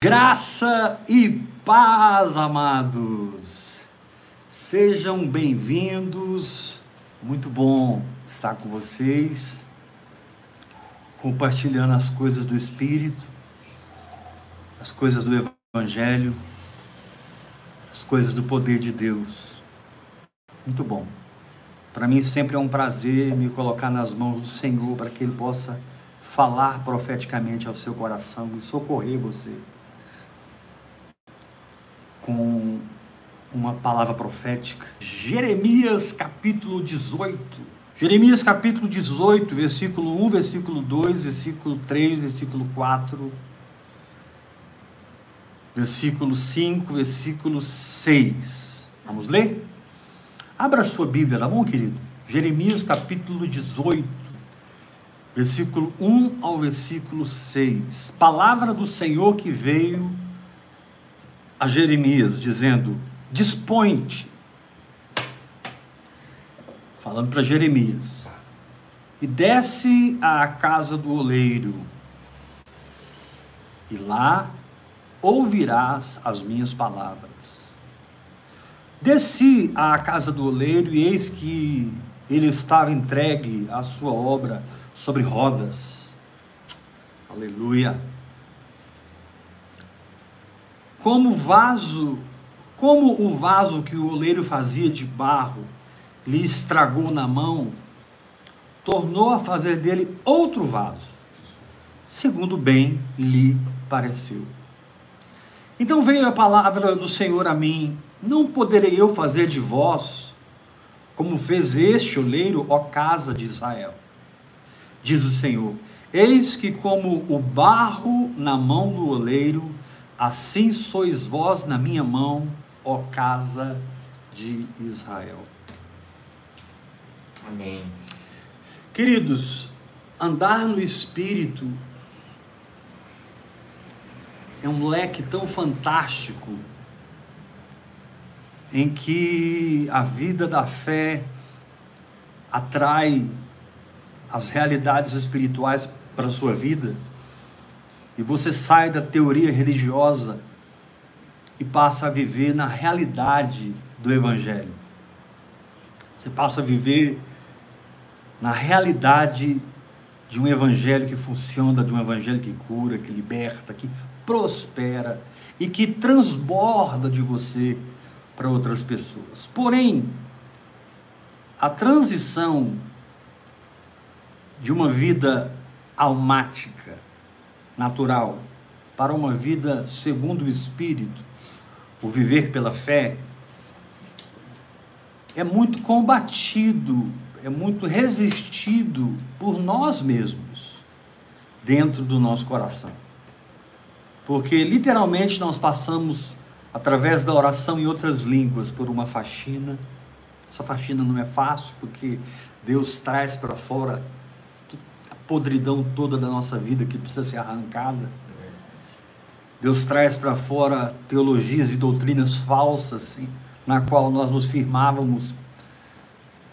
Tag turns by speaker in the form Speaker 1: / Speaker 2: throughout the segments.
Speaker 1: Graça e paz, amados. Sejam bem-vindos. Muito bom estar com vocês, compartilhando as coisas do Espírito, as coisas do Evangelho, as coisas do poder de Deus. Muito bom. Para mim sempre é um prazer me colocar nas mãos do Senhor para que Ele possa falar profeticamente ao seu coração e socorrer você com uma palavra profética. Jeremias capítulo 18. Jeremias capítulo 18, versículo 1, versículo 2, versículo 3, versículo 4, versículo 5, versículo 6. Vamos ler? Abra sua Bíblia, tá bom, querido? Jeremias capítulo 18, versículo 1 ao versículo 6. Palavra do Senhor que veio a Jeremias, dizendo: Dispõe-te, falando para Jeremias, e desce à casa do oleiro, e lá ouvirás as minhas palavras. Desci à casa do oleiro, e eis que ele estava entregue à sua obra sobre rodas. Aleluia como vaso, como o vaso que o oleiro fazia de barro lhe estragou na mão, tornou a fazer dele outro vaso, segundo bem lhe pareceu. Então veio a palavra do Senhor a mim: Não poderei eu fazer de vós como fez este oleiro, ó casa de Israel? Diz o Senhor: Eis que, como o barro na mão do oleiro, Assim sois vós na minha mão, ó casa de Israel.
Speaker 2: Amém.
Speaker 1: Queridos, andar no Espírito é um leque tão fantástico em que a vida da fé atrai as realidades espirituais para a sua vida e você sai da teoria religiosa e passa a viver na realidade do Evangelho. Você passa a viver na realidade de um Evangelho que funciona, de um Evangelho que cura, que liberta, que prospera e que transborda de você para outras pessoas. Porém, a transição de uma vida almática natural para uma vida segundo o Espírito, o viver pela fé, é muito combatido, é muito resistido por nós mesmos, dentro do nosso coração. Porque literalmente nós passamos, através da oração em outras línguas, por uma faxina. Essa faxina não é fácil, porque Deus traz para fora podridão toda da nossa vida que precisa ser arrancada. Deus traz para fora teologias e doutrinas falsas na qual nós nos firmávamos,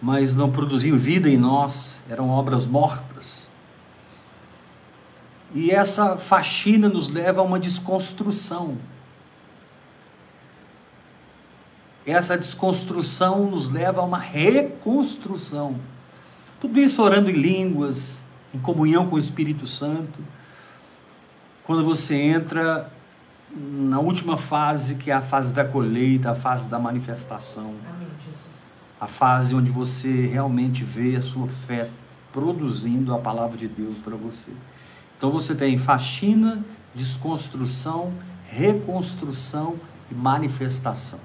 Speaker 1: mas não produziam vida em nós, eram obras mortas. E essa faxina nos leva a uma desconstrução. Essa desconstrução nos leva a uma reconstrução. Tudo isso orando em línguas, em comunhão com o Espírito Santo, quando você entra na última fase, que é a fase da colheita, a fase da manifestação.
Speaker 2: Amém, Jesus.
Speaker 1: A fase onde você realmente vê a sua fé produzindo a palavra de Deus para você. Então você tem faxina, desconstrução, reconstrução e manifestação.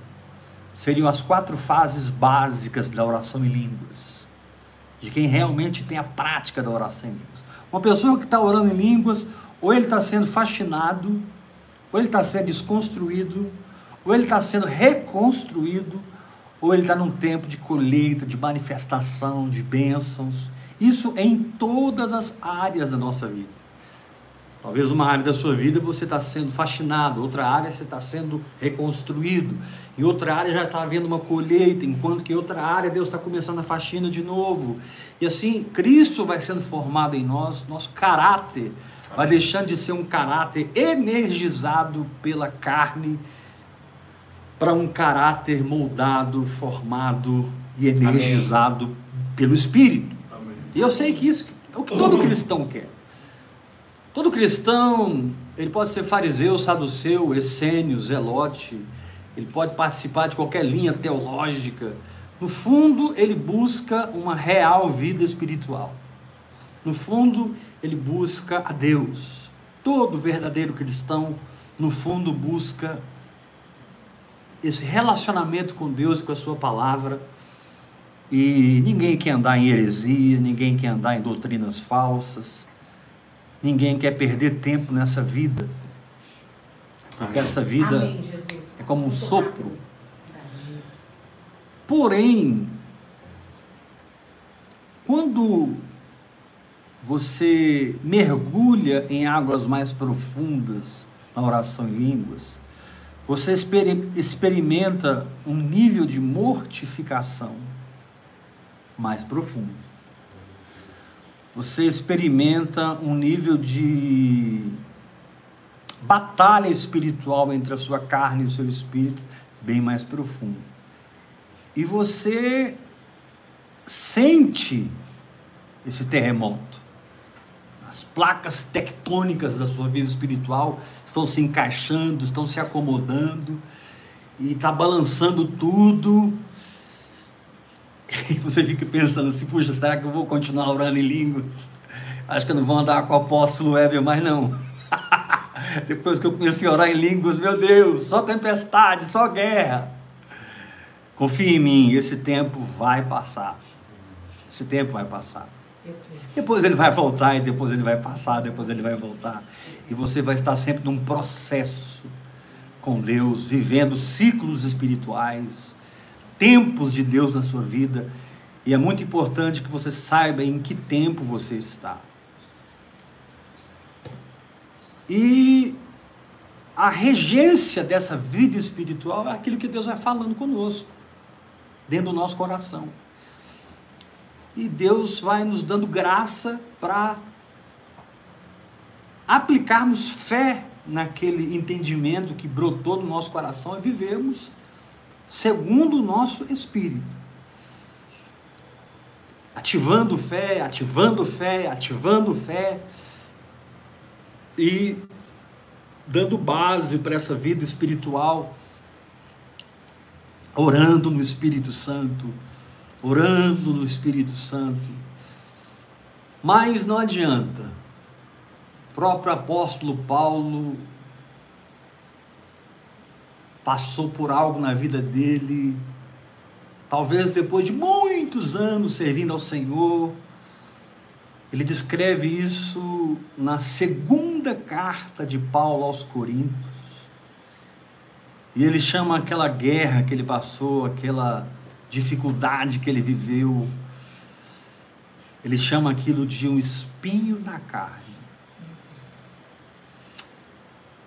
Speaker 1: Seriam as quatro fases básicas da oração em línguas de quem realmente tem a prática da oração em línguas. Uma pessoa que está orando em línguas, ou ele está sendo fascinado, ou ele está sendo desconstruído, ou ele está sendo reconstruído, ou ele está num tempo de colheita, de manifestação, de bênçãos. Isso é em todas as áreas da nossa vida. Talvez uma área da sua vida você está sendo fascinado, outra área você está sendo reconstruído, em outra área já está havendo uma colheita, enquanto que em outra área Deus está começando a faxina de novo. E assim, Cristo vai sendo formado em nós, nosso caráter vai deixando de ser um caráter energizado pela carne para um caráter moldado, formado e energizado Amém. pelo Espírito. Amém. E eu sei que isso é o que todo cristão quer. Todo cristão, ele pode ser fariseu, saduceu, essênio, zelote, ele pode participar de qualquer linha teológica. No fundo, ele busca uma real vida espiritual. No fundo, ele busca a Deus. Todo verdadeiro cristão, no fundo, busca esse relacionamento com Deus e com a Sua palavra. E ninguém quer andar em heresia, ninguém quer andar em doutrinas falsas. Ninguém quer perder tempo nessa vida. Porque Amém. essa vida Amém, é como um sopro. Porém, quando você mergulha em águas mais profundas na oração em línguas, você experimenta um nível de mortificação mais profundo você experimenta um nível de batalha espiritual entre a sua carne e o seu espírito bem mais profundo. E você sente esse terremoto. As placas tectônicas da sua vida espiritual estão se encaixando, estão se acomodando e está balançando tudo e você fica pensando assim, puxa, será que eu vou continuar orando em línguas? Acho que eu não vou andar com o apóstolo Ever mais não. Depois que eu comecei a orar em línguas, meu Deus, só tempestade, só guerra. Confie em mim, esse tempo vai passar. Esse tempo vai passar. Depois ele vai voltar, e depois ele vai passar, depois ele vai voltar. E você vai estar sempre num processo com Deus, vivendo ciclos espirituais tempos de Deus na sua vida. E é muito importante que você saiba em que tempo você está. E a regência dessa vida espiritual é aquilo que Deus vai falando conosco, dentro do nosso coração. E Deus vai nos dando graça para aplicarmos fé naquele entendimento que brotou no nosso coração e vivemos segundo o nosso espírito. Ativando fé, ativando fé, ativando fé e dando base para essa vida espiritual, orando no Espírito Santo, orando no Espírito Santo. Mas não adianta. O próprio apóstolo Paulo passou por algo na vida dele, talvez depois de muitos anos servindo ao Senhor. Ele descreve isso na segunda carta de Paulo aos Coríntios. E ele chama aquela guerra que ele passou, aquela dificuldade que ele viveu, ele chama aquilo de um espinho na carne.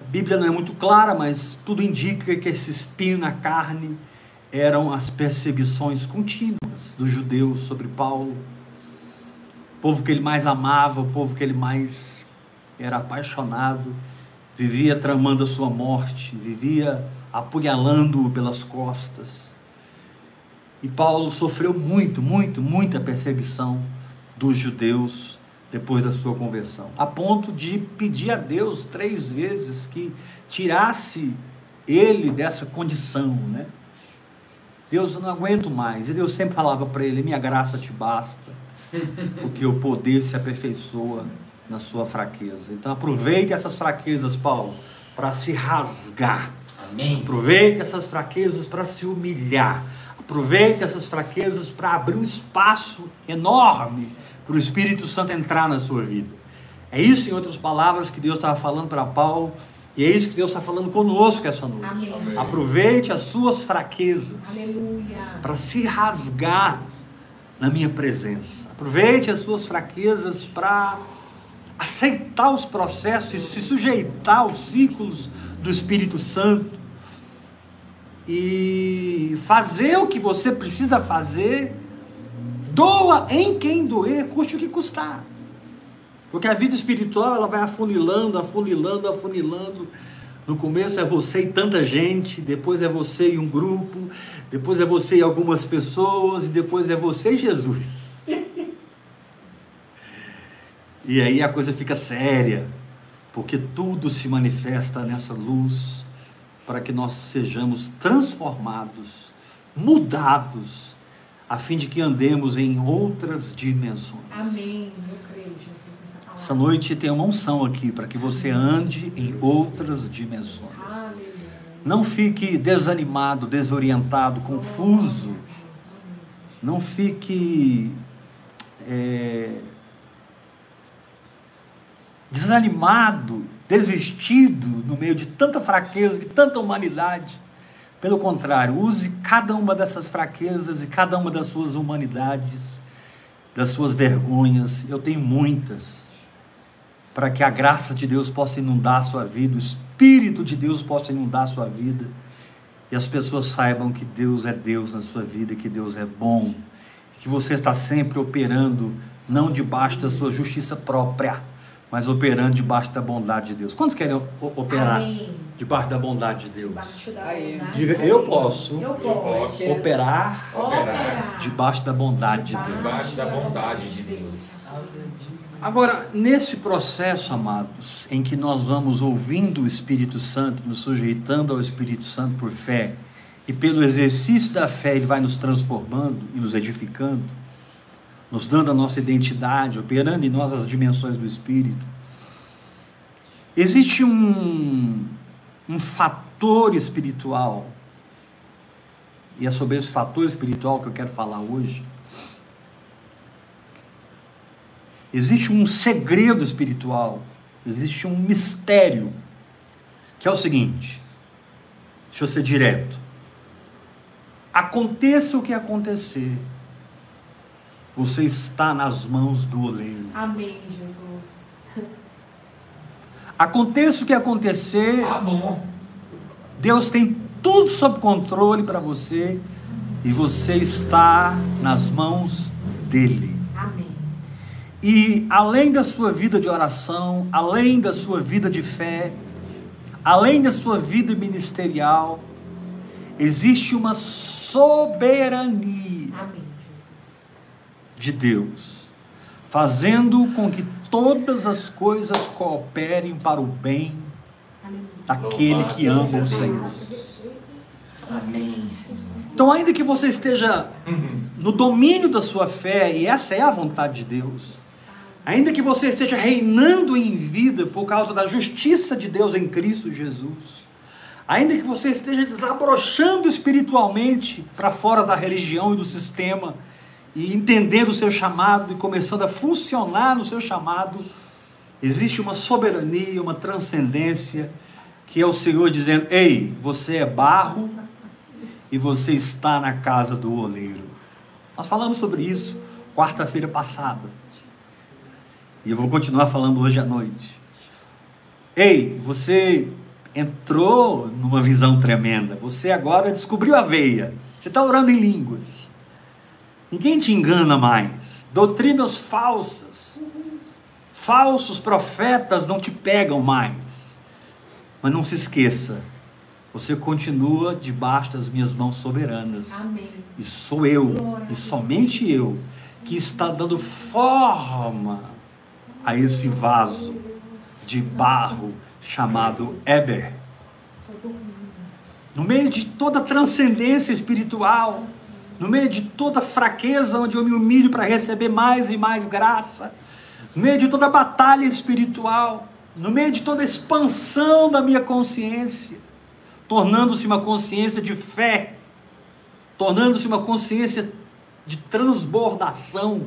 Speaker 1: A Bíblia não é muito clara, mas tudo indica que esse espinho na carne eram as perseguições contínuas dos judeus sobre Paulo. O povo que ele mais amava, o povo que ele mais era apaixonado, vivia tramando a sua morte, vivia apunhalando-o pelas costas. E Paulo sofreu muito, muito, muita perseguição dos judeus depois da sua conversão, a ponto de pedir a Deus três vezes que tirasse ele dessa condição, né? Deus, eu não aguento mais. E Deus sempre falava para ele: Minha graça te basta, porque o poder se aperfeiçoa na sua fraqueza. Então aproveite essas fraquezas, Paulo, para se rasgar. Amém. Aproveite essas fraquezas para se humilhar. Aproveite essas fraquezas para abrir um espaço enorme para o Espírito Santo entrar na sua vida. É isso, em outras palavras, que Deus estava falando para Paulo, e é isso que Deus está falando conosco essa noite. Amém. Aproveite as suas fraquezas para se rasgar na minha presença. Aproveite as suas fraquezas para aceitar os processos, se sujeitar aos ciclos do Espírito Santo e fazer o que você precisa fazer, doa em quem doer, custe o que custar. Porque a vida espiritual ela vai afunilando, afunilando, afunilando. No começo é você e tanta gente, depois é você e um grupo, depois é você e algumas pessoas, e depois é você e Jesus. e aí a coisa fica séria, porque tudo se manifesta nessa luz para que nós sejamos transformados, mudados, a fim de que andemos em outras dimensões.
Speaker 2: Amém. Eu creio, Jesus.
Speaker 1: Essa noite tem uma unção aqui para que você ande em outras dimensões. Não fique desanimado, desorientado, confuso. Não fique é, desanimado, desistido no meio de tanta fraqueza, de tanta humanidade. Pelo contrário, use cada uma dessas fraquezas e cada uma das suas humanidades, das suas vergonhas. Eu tenho muitas para que a graça de Deus possa inundar a sua vida, o Espírito de Deus possa inundar a sua vida, e as pessoas saibam que Deus é Deus na sua vida, que Deus é bom, que você está sempre operando, não debaixo da sua justiça própria, mas operando debaixo da bondade de Deus. Quantos querem operar Amém. debaixo da bondade de Deus? Debaixo da bondade Diga, eu posso, eu posso operar, operar, debaixo da bondade de Deus.
Speaker 3: Debaixo da bondade de Deus.
Speaker 1: Agora, nesse processo, amados, em que nós vamos ouvindo o Espírito Santo, nos sujeitando ao Espírito Santo por fé, e pelo exercício da fé ele vai nos transformando e nos edificando, nos dando a nossa identidade, operando em nós as dimensões do Espírito. Existe um, um fator espiritual, e é sobre esse fator espiritual que eu quero falar hoje, Existe um segredo espiritual, existe um mistério, que é o seguinte: deixa eu ser direto. Aconteça o que acontecer, você está nas mãos do oleiro.
Speaker 2: Amém, Jesus.
Speaker 1: Aconteça o que acontecer,
Speaker 3: ah, bom.
Speaker 1: Deus tem tudo sob controle para você e você está nas mãos dele. E além da sua vida de oração, além da sua vida de fé, além da sua vida ministerial, existe uma soberania Amém, de Deus, fazendo com que todas as coisas cooperem para o bem daquele que ama o Senhor. Amém. Então, ainda que você esteja no domínio da sua fé, e essa é a vontade de Deus, Ainda que você esteja reinando em vida por causa da justiça de Deus em Cristo Jesus, ainda que você esteja desabrochando espiritualmente para fora da religião e do sistema, e entendendo o seu chamado e começando a funcionar no seu chamado, existe uma soberania, uma transcendência, que é o Senhor dizendo: Ei, você é barro e você está na casa do oleiro. Nós falamos sobre isso quarta-feira passada. E eu vou continuar falando hoje à noite. Ei, você entrou numa visão tremenda. Você agora descobriu a veia. Você está orando em línguas. Ninguém te engana mais. Doutrinas falsas. Falsos profetas não te pegam mais. Mas não se esqueça. Você continua debaixo das minhas mãos soberanas.
Speaker 2: Amém.
Speaker 1: E sou eu, Glória e somente eu, que está dando forma a esse vaso de barro chamado Eber. No meio de toda transcendência espiritual, no meio de toda fraqueza, onde eu me humilho para receber mais e mais graça, no meio de toda batalha espiritual, no meio de toda expansão da minha consciência, tornando-se uma consciência de fé, tornando-se uma consciência de transbordação,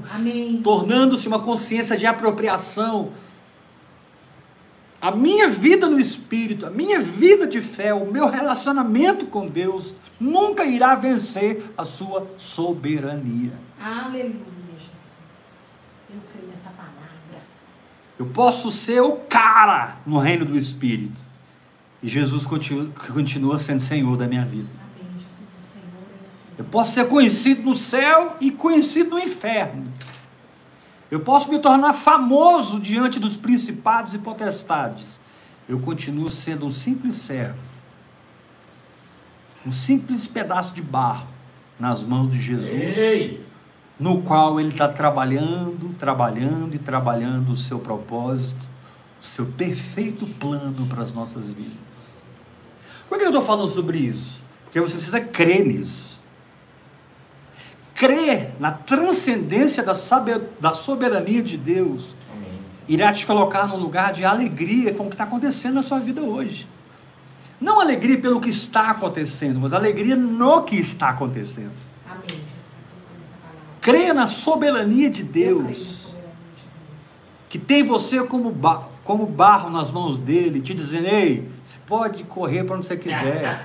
Speaker 1: tornando-se uma consciência de apropriação. A minha vida no Espírito, a minha vida de fé, o meu relacionamento com Deus nunca irá vencer a sua soberania.
Speaker 2: Aleluia, Jesus. Eu creio nessa palavra.
Speaker 1: Eu posso ser o cara no reino do Espírito. E Jesus continua, continua sendo Senhor da minha vida.
Speaker 2: Amém, Jesus, o Senhor é assim.
Speaker 1: Eu posso ser conhecido no céu e conhecido no inferno. Eu posso me tornar famoso diante dos principados e potestades. Eu continuo sendo um simples servo. Um simples pedaço de barro nas mãos de Jesus,
Speaker 3: Ei!
Speaker 1: no qual ele está trabalhando, trabalhando e trabalhando o seu propósito, o seu perfeito plano para as nossas vidas. Por que eu estou falando sobre isso? Porque você precisa crer nisso. Crer na transcendência da sabe- da soberania de Deus
Speaker 3: Amém.
Speaker 1: irá te colocar num lugar de alegria com o que está acontecendo na sua vida hoje. Não alegria pelo que está acontecendo, mas alegria no que está acontecendo.
Speaker 2: Amém.
Speaker 1: Creia na soberania de Deus,
Speaker 2: soberania de Deus.
Speaker 1: que tem você como, ba- como barro nas mãos dele, te dizendo: ei, você pode correr para onde você quiser.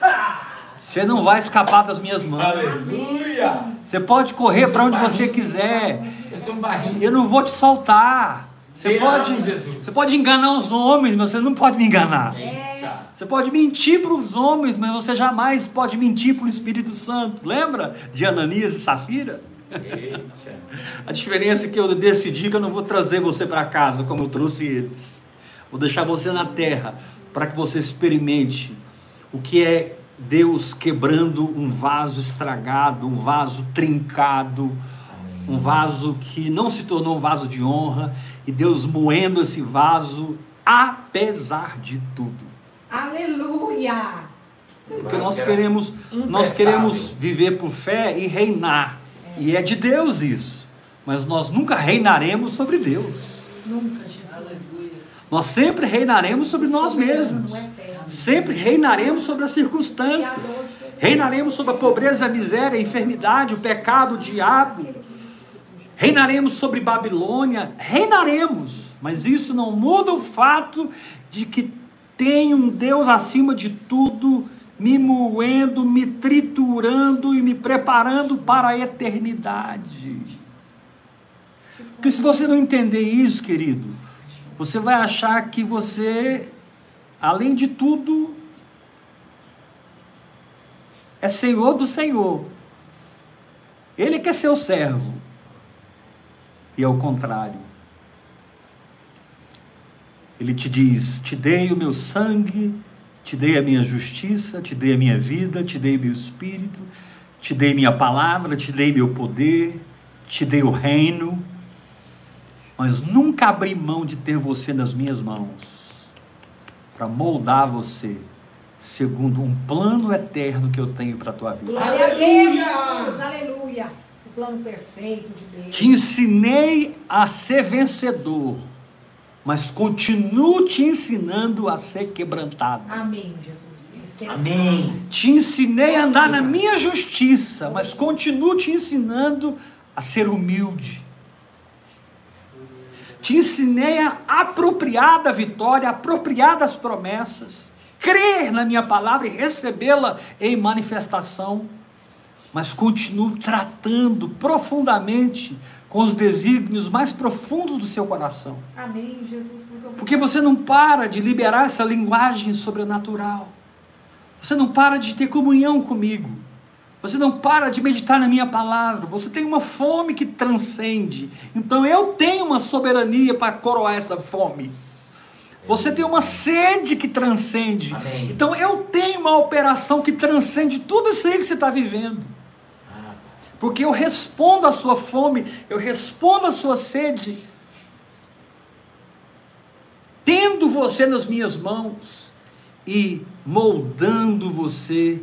Speaker 1: Você não vai escapar das minhas mãos.
Speaker 3: Aleluia!
Speaker 1: Você pode correr para onde você quiser.
Speaker 3: Eu sou um.
Speaker 1: Eu não vou te soltar. Você pode, você pode enganar os homens, mas você não pode me enganar.
Speaker 3: Eita!
Speaker 1: Você pode mentir para os homens, mas você jamais pode mentir para o Espírito Santo. Lembra de Ananias e Safira?
Speaker 3: Eita!
Speaker 1: A diferença é que eu decidi que eu não vou trazer você para casa como eu trouxe eles. Vou deixar você na terra para que você experimente o que é Deus quebrando um vaso estragado, um vaso trincado, um vaso que não se tornou um vaso de honra, e Deus moendo esse vaso apesar de tudo.
Speaker 2: Aleluia!
Speaker 1: Porque nós queremos, nós queremos viver por fé e reinar. E é de Deus isso. Mas nós nunca reinaremos sobre Deus.
Speaker 2: Nunca, Jesus.
Speaker 1: Nós sempre reinaremos sobre nós mesmos. Sempre reinaremos sobre as circunstâncias. Reinaremos sobre a pobreza, a miséria, a enfermidade, o pecado, o diabo. Reinaremos sobre Babilônia. Reinaremos. Mas isso não muda o fato de que tem um Deus acima de tudo, me moendo, me triturando e me preparando para a eternidade. Porque se você não entender isso, querido, você vai achar que você, além de tudo, é senhor do Senhor. Ele quer ser o servo. E é o contrário. Ele te diz: Te dei o meu sangue, te dei a minha justiça, te dei a minha vida, te dei meu espírito, te dei minha palavra, te dei meu poder, te dei o reino, mas nunca abri mão de ter você nas minhas mãos para moldar você segundo um plano eterno que eu tenho para a tua vida.
Speaker 2: Glória a Deus,
Speaker 3: Aleluia!
Speaker 2: Jesus. Aleluia. O plano perfeito de Deus.
Speaker 1: Te ensinei a ser vencedor, mas continuo te ensinando a ser quebrantado.
Speaker 2: Amém, Jesus.
Speaker 3: Amém.
Speaker 1: Te ensinei a andar na minha justiça, mas continuo te ensinando a ser humilde. Te ensinei a apropriar da vitória, apropriar das promessas, crer na minha palavra e recebê-la em manifestação, mas continuo tratando profundamente com os desígnios mais profundos do seu coração.
Speaker 2: Amém, Jesus.
Speaker 1: Porque você não para de liberar essa linguagem sobrenatural. Você não para de ter comunhão comigo. Você não para de meditar na minha palavra. Você tem uma fome que transcende. Então eu tenho uma soberania para coroar essa fome. Você tem uma sede que transcende.
Speaker 3: Amém.
Speaker 1: Então eu tenho uma operação que transcende tudo isso aí que você está vivendo. Porque eu respondo à sua fome, eu respondo à sua sede, tendo você nas minhas mãos e moldando você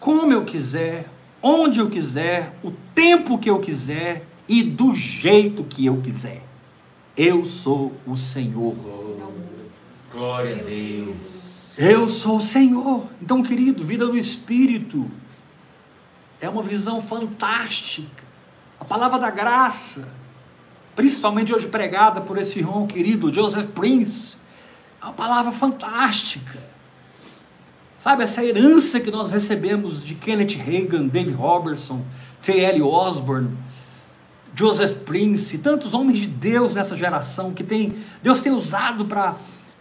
Speaker 1: como eu quiser, onde eu quiser, o tempo que eu quiser e do jeito que eu quiser. Eu sou o Senhor.
Speaker 3: Glória a Deus.
Speaker 1: Eu sou o Senhor. Então, querido, vida no Espírito é uma visão fantástica. A palavra da graça, principalmente hoje pregada por esse irmão querido Joseph Prince, é uma palavra fantástica. Sabe, essa herança que nós recebemos de Kenneth Reagan, Dave Robertson, T.L. Osborne, Joseph Prince, tantos homens de Deus nessa geração que tem, Deus tem usado para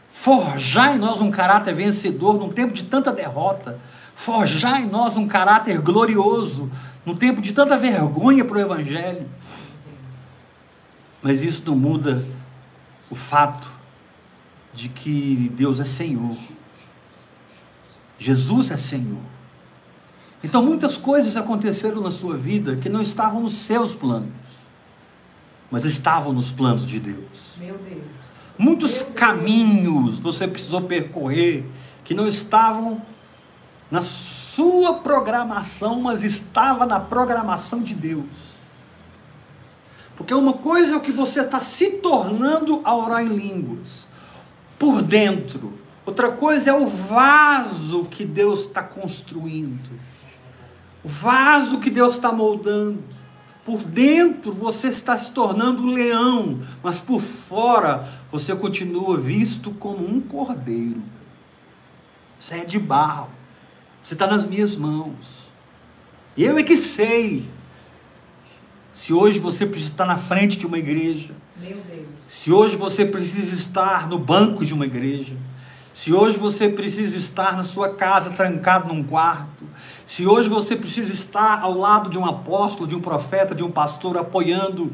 Speaker 1: forjar em nós um caráter vencedor num tempo de tanta derrota, forjar em nós um caráter glorioso num tempo de tanta vergonha para o Evangelho. Mas isso não muda o fato de que Deus é Senhor. Jesus é Senhor. Então muitas coisas aconteceram na sua vida que não estavam nos seus planos, mas estavam nos planos de Deus.
Speaker 2: Meu Deus.
Speaker 1: Muitos
Speaker 2: Meu Deus.
Speaker 1: caminhos você precisou percorrer que não estavam na sua programação, mas estava na programação de Deus. Porque uma coisa é o que você está se tornando a orar em línguas, por dentro. Outra coisa é o vaso que Deus está construindo. O vaso que Deus está moldando. Por dentro você está se tornando um leão, mas por fora você continua visto como um cordeiro. Você é de barro. Você está nas minhas mãos. Eu é que sei. Se hoje você precisa estar na frente de uma igreja,
Speaker 2: Meu Deus.
Speaker 1: se hoje você precisa estar no banco de uma igreja, se hoje você precisa estar na sua casa trancado num quarto, se hoje você precisa estar ao lado de um apóstolo, de um profeta, de um pastor, apoiando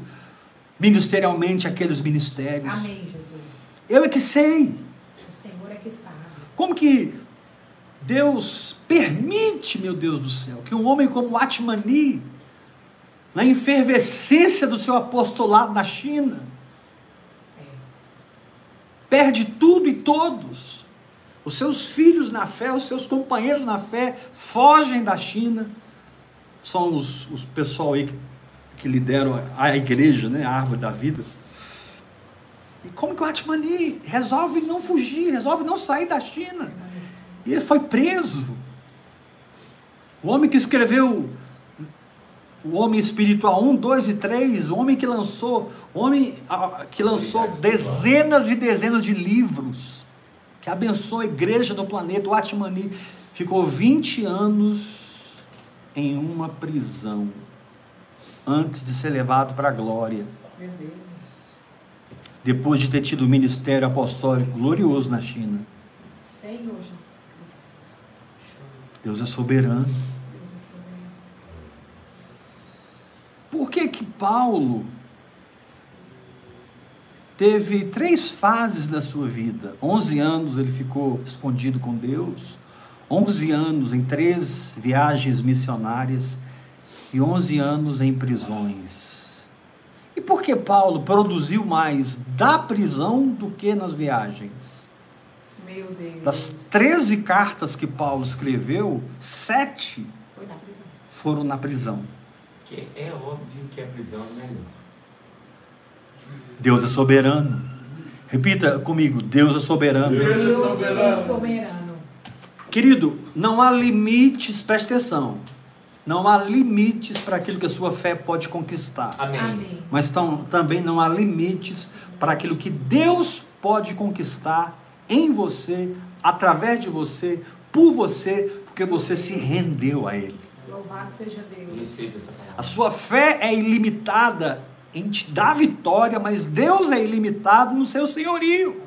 Speaker 1: ministerialmente aqueles ministérios.
Speaker 2: Amém, Jesus.
Speaker 1: Eu é que sei.
Speaker 2: O Senhor é que sabe.
Speaker 1: Como que Deus permite, meu Deus do céu, que um homem como Atmani, na efervescência do seu apostolado na China, perde tudo e todos. Os seus filhos na fé, os seus companheiros na fé, fogem da China. São os, os pessoal aí que, que lideram a, a igreja, né, a árvore da vida. E como que o Atmani resolve não fugir, resolve não sair da China? E ele foi preso. O homem que escreveu o homem espiritual 1, 2 e 3, o homem que lançou, o homem que lançou dezenas e dezenas de livros, que abençoou a igreja do planeta, o Atmani, ficou 20 anos em uma prisão antes de ser levado para a glória.
Speaker 2: Meu Deus.
Speaker 1: Depois de ter tido um ministério apostólico glorioso na China.
Speaker 2: Senhor Jesus Cristo.
Speaker 1: Deus é soberano.
Speaker 2: Deus é soberano.
Speaker 1: Por que que Paulo teve três fases da sua vida? 11 anos ele ficou escondido com Deus, 11 anos em três viagens missionárias e 11 anos em prisões. E por que Paulo produziu mais da prisão do que nas viagens?
Speaker 2: Meu Deus.
Speaker 1: Das 13 cartas que Paulo escreveu, sete
Speaker 2: Foi na prisão.
Speaker 1: foram na prisão.
Speaker 3: Que é óbvio que a prisão é melhor.
Speaker 1: Deus é soberano. Repita comigo: Deus é soberano.
Speaker 3: Deus é soberano.
Speaker 2: é soberano.
Speaker 1: Querido, não há limites, preste atenção. Não há limites para aquilo que a sua fé pode conquistar.
Speaker 3: Amém.
Speaker 2: Amém.
Speaker 1: Mas tão, também não há limites para aquilo que Deus pode conquistar em você, através de você, por você, porque você se rendeu a Ele.
Speaker 2: Louvado seja Deus.
Speaker 1: A sua fé é ilimitada em te dar vitória, mas Deus é ilimitado no seu senhorio.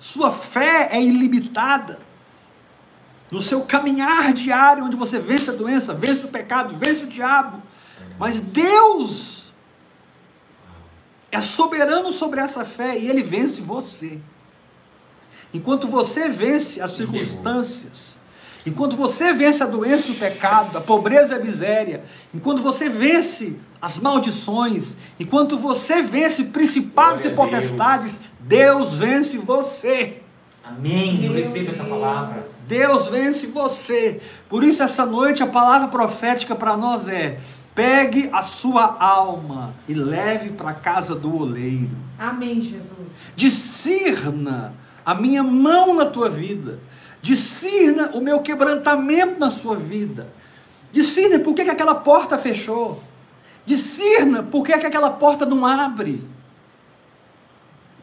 Speaker 1: Sua fé é ilimitada no seu caminhar diário, onde você vence a doença, vence o pecado, vence o diabo. Mas Deus é soberano sobre essa fé e ele vence você. Enquanto você vence as circunstâncias, enquanto você vence a doença e o pecado, a pobreza e a miséria, enquanto você vence as maldições, enquanto você vence principados e
Speaker 3: Glória Deus.
Speaker 1: potestades, Deus vence você.
Speaker 3: Amém. Eu recebo essa
Speaker 2: Deus.
Speaker 3: palavra.
Speaker 1: Deus vence você. Por isso, essa noite, a palavra profética para nós é: pegue a sua alma e leve para a casa do oleiro.
Speaker 2: Amém, Jesus.
Speaker 1: Discirna a minha mão na tua vida. Discirna o meu quebrantamento na sua vida. Discirna por que, que aquela porta fechou. Discirna por que, que aquela porta não abre.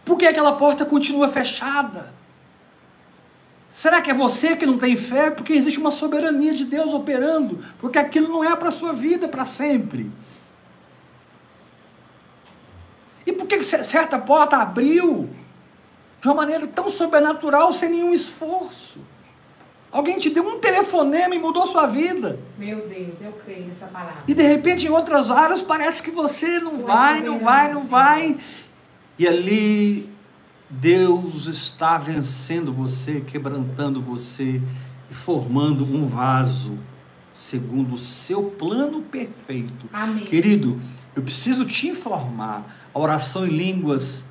Speaker 1: Por que aquela porta continua fechada? Será que é você que não tem fé? Porque existe uma soberania de Deus operando, porque aquilo não é para a sua vida para sempre. que que certa porta abriu de uma maneira tão sobrenatural, sem nenhum esforço? Alguém te deu um telefonema e mudou sua vida.
Speaker 2: Meu Deus, eu creio nessa palavra.
Speaker 1: E de repente, em outras áreas, parece que você não vai, não vai, não vai. E ali, Deus está vencendo você, quebrantando você e formando um vaso segundo o seu plano perfeito.
Speaker 2: Amém.
Speaker 1: Querido, eu preciso te informar: a oração em línguas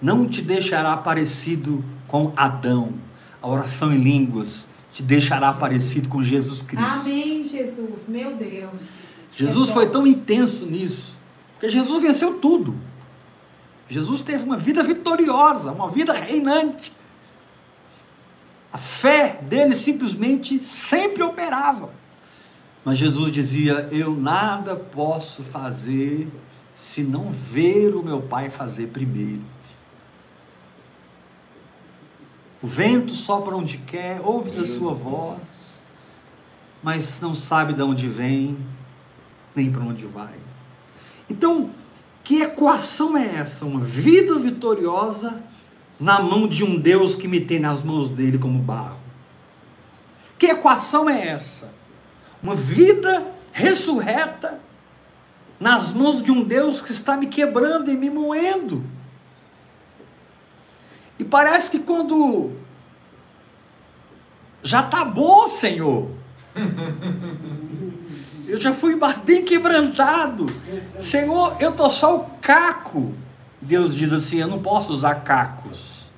Speaker 1: não te deixará parecido com Adão. A oração em línguas te deixará parecido com Jesus Cristo.
Speaker 2: Amém, Jesus. Meu Deus.
Speaker 1: Jesus
Speaker 2: É
Speaker 1: foi tão intenso nisso, porque Jesus venceu tudo. Jesus teve uma vida vitoriosa, uma vida reinante. A fé dele simplesmente sempre operava. Mas Jesus dizia: Eu nada posso fazer se não ver o meu Pai fazer primeiro. O vento sopra onde quer, ouve a sua voz, mas não sabe de onde vem, nem para onde vai. Então, que equação é essa? Uma vida vitoriosa na mão de um Deus que me tem nas mãos dele como barro. Que equação é essa? Uma vida ressurreta nas mãos de um Deus que está me quebrando e me moendo. E parece que quando já tá bom, Senhor. Eu já fui bem quebrantado. Senhor, eu tô só o caco. Deus diz assim: eu não posso usar cacos.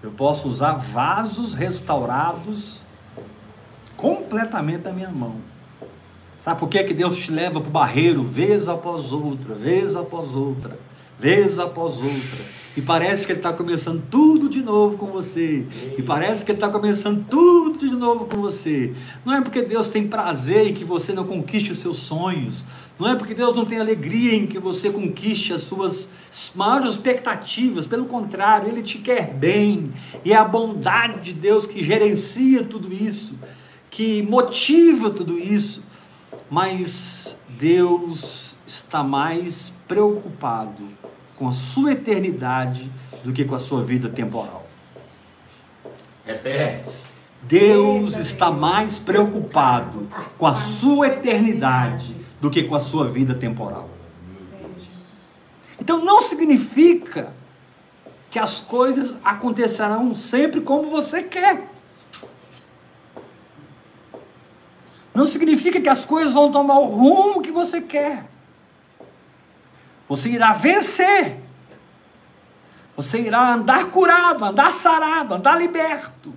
Speaker 1: Eu posso usar vasos restaurados completamente da minha mão. Sabe por que, que Deus te leva para o barreiro vez após outra, vez após outra, vez após outra? E parece que Ele está começando tudo de novo com você. E parece que Ele está começando tudo de novo com você. Não é porque Deus tem prazer em que você não conquiste os seus sonhos. Não é porque Deus não tem alegria em que você conquiste as suas maiores expectativas. Pelo contrário, Ele te quer bem. E é a bondade de Deus que gerencia tudo isso, que motiva tudo isso. Mas Deus está mais preocupado com a sua eternidade do que com a sua vida temporal.
Speaker 3: Repete.
Speaker 1: Deus está mais preocupado com a sua eternidade do que com a sua vida temporal. Então não significa que as coisas acontecerão sempre como você quer. Não significa que as coisas vão tomar o rumo que você quer. Você irá vencer. Você irá andar curado, andar sarado, andar liberto.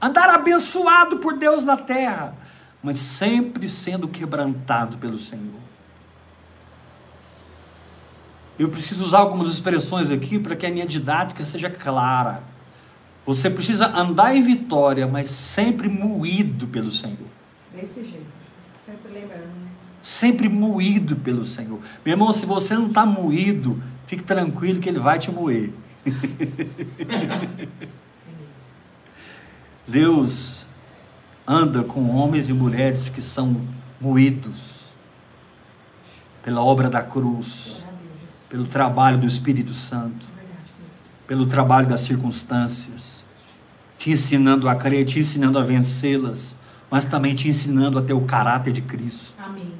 Speaker 1: Andar abençoado por Deus na terra, mas sempre sendo quebrantado pelo Senhor. Eu preciso usar algumas expressões aqui para que a minha didática seja clara. Você precisa andar em vitória, mas sempre moído pelo Senhor.
Speaker 2: Desse jeito. Sempre lembrando, né?
Speaker 1: Sempre moído pelo Senhor. Meu irmão, se você não está moído, fique tranquilo que Ele vai te moer.
Speaker 2: É.
Speaker 1: Deus anda com homens e mulheres que são moídos pela obra da cruz, pelo trabalho do Espírito Santo, pelo trabalho das circunstâncias, te ensinando a crer, te ensinando a vencê-las, mas também te ensinando a ter o caráter de Cristo,
Speaker 2: Amém.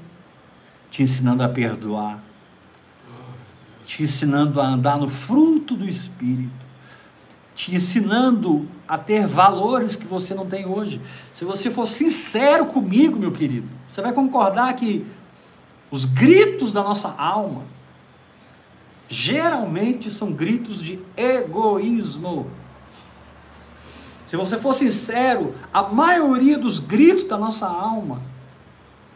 Speaker 1: te ensinando a perdoar, te ensinando a andar no fruto do Espírito, te ensinando a ter valores que você não tem hoje. Se você for sincero comigo, meu querido, você vai concordar que os gritos da nossa alma geralmente são gritos de egoísmo. Se você for sincero, a maioria dos gritos da nossa alma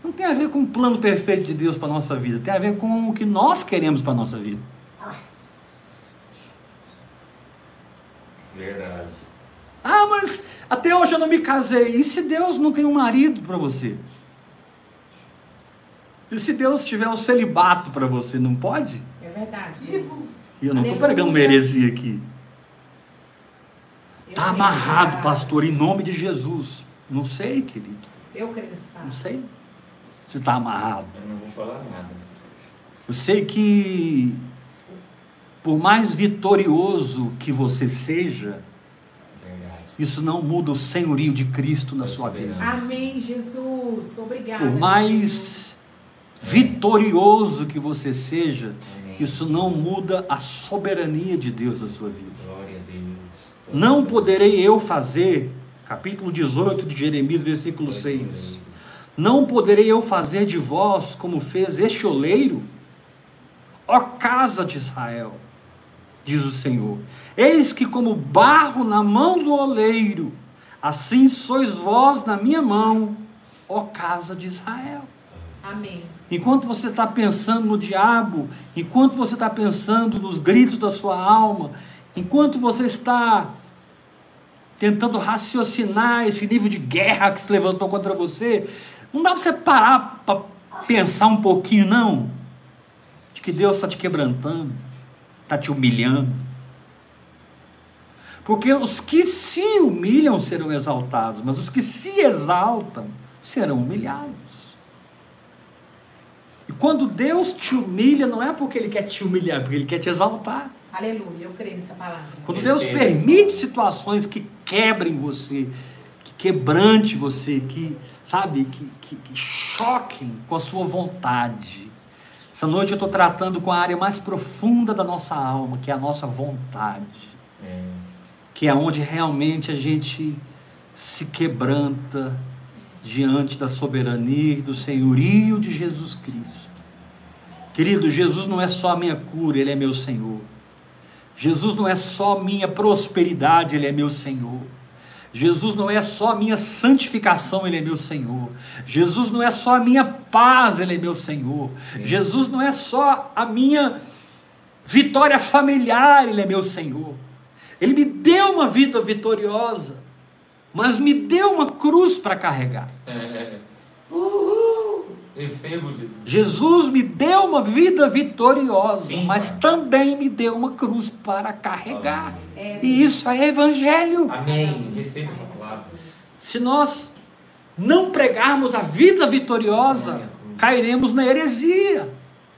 Speaker 1: não tem a ver com o plano perfeito de Deus para a nossa vida, tem a ver com o que nós queremos para a nossa vida.
Speaker 3: Verdade.
Speaker 1: Ah, mas até hoje eu não me casei. E se Deus não tem um marido para você? E se Deus tiver um celibato para você, não pode?
Speaker 2: É verdade, Deus.
Speaker 1: E eu não estou pregando uma heresia aqui. Está amarrado, pastor, em nome de Jesus. Não sei, querido.
Speaker 2: Eu creio nessa
Speaker 1: Não sei se está amarrado.
Speaker 3: Eu não vou falar nada.
Speaker 1: Eu sei que por mais vitorioso que você seja,
Speaker 3: Verdade.
Speaker 1: isso não muda o senhorio de Cristo na sua vida.
Speaker 2: Amém, Jesus. Obrigada.
Speaker 1: Por mais vitorioso que você seja,
Speaker 3: Amém.
Speaker 1: isso não muda a soberania de Deus na sua vida.
Speaker 3: Glória a Deus.
Speaker 1: Não poderei eu fazer, capítulo 18 de Jeremias, versículo 6. Não poderei eu fazer de vós como fez este oleiro, ó casa de Israel, diz o Senhor. Eis que, como barro na mão do oleiro, assim sois vós na minha mão, ó casa de Israel.
Speaker 2: Amém.
Speaker 1: Enquanto você está pensando no diabo, enquanto você está pensando nos gritos da sua alma, enquanto você está tentando raciocinar esse nível de guerra que se levantou contra você, não dá para você parar para pensar um pouquinho, não? De que Deus está te quebrantando, está te humilhando. Porque os que se humilham serão exaltados, mas os que se exaltam serão humilhados. E quando Deus te humilha, não é porque Ele quer te humilhar, é porque Ele quer te exaltar.
Speaker 2: Aleluia. Eu creio nessa palavra.
Speaker 1: Quando Deus permite situações que quebrem você, que quebrante você, que, sabe, que, que, que choquem com a sua vontade. Essa noite eu estou tratando com a área mais profunda da nossa alma, que é a nossa vontade.
Speaker 3: É.
Speaker 1: Que é onde realmente a gente se quebranta diante da soberania e do senhorio de Jesus Cristo. Querido, Jesus não é só a minha cura, Ele é meu Senhor. Jesus não é só minha prosperidade, Ele é meu Senhor. Jesus não é só a minha santificação, Ele é meu Senhor. Jesus não é só a minha paz, Ele é meu Senhor. Jesus não é só a minha vitória familiar, Ele é meu Senhor. Ele me deu uma vida vitoriosa, mas me deu uma cruz para carregar.
Speaker 3: É. Uhul. Jesus.
Speaker 1: Me deu uma vida vitoriosa,
Speaker 3: Sim,
Speaker 1: mas também me deu uma cruz para carregar.
Speaker 2: É,
Speaker 1: E isso é evangelho.
Speaker 3: Amém. Recebo essa palavra.
Speaker 1: Se nós não pregarmos a vida vitoriosa, cairemos na heresia,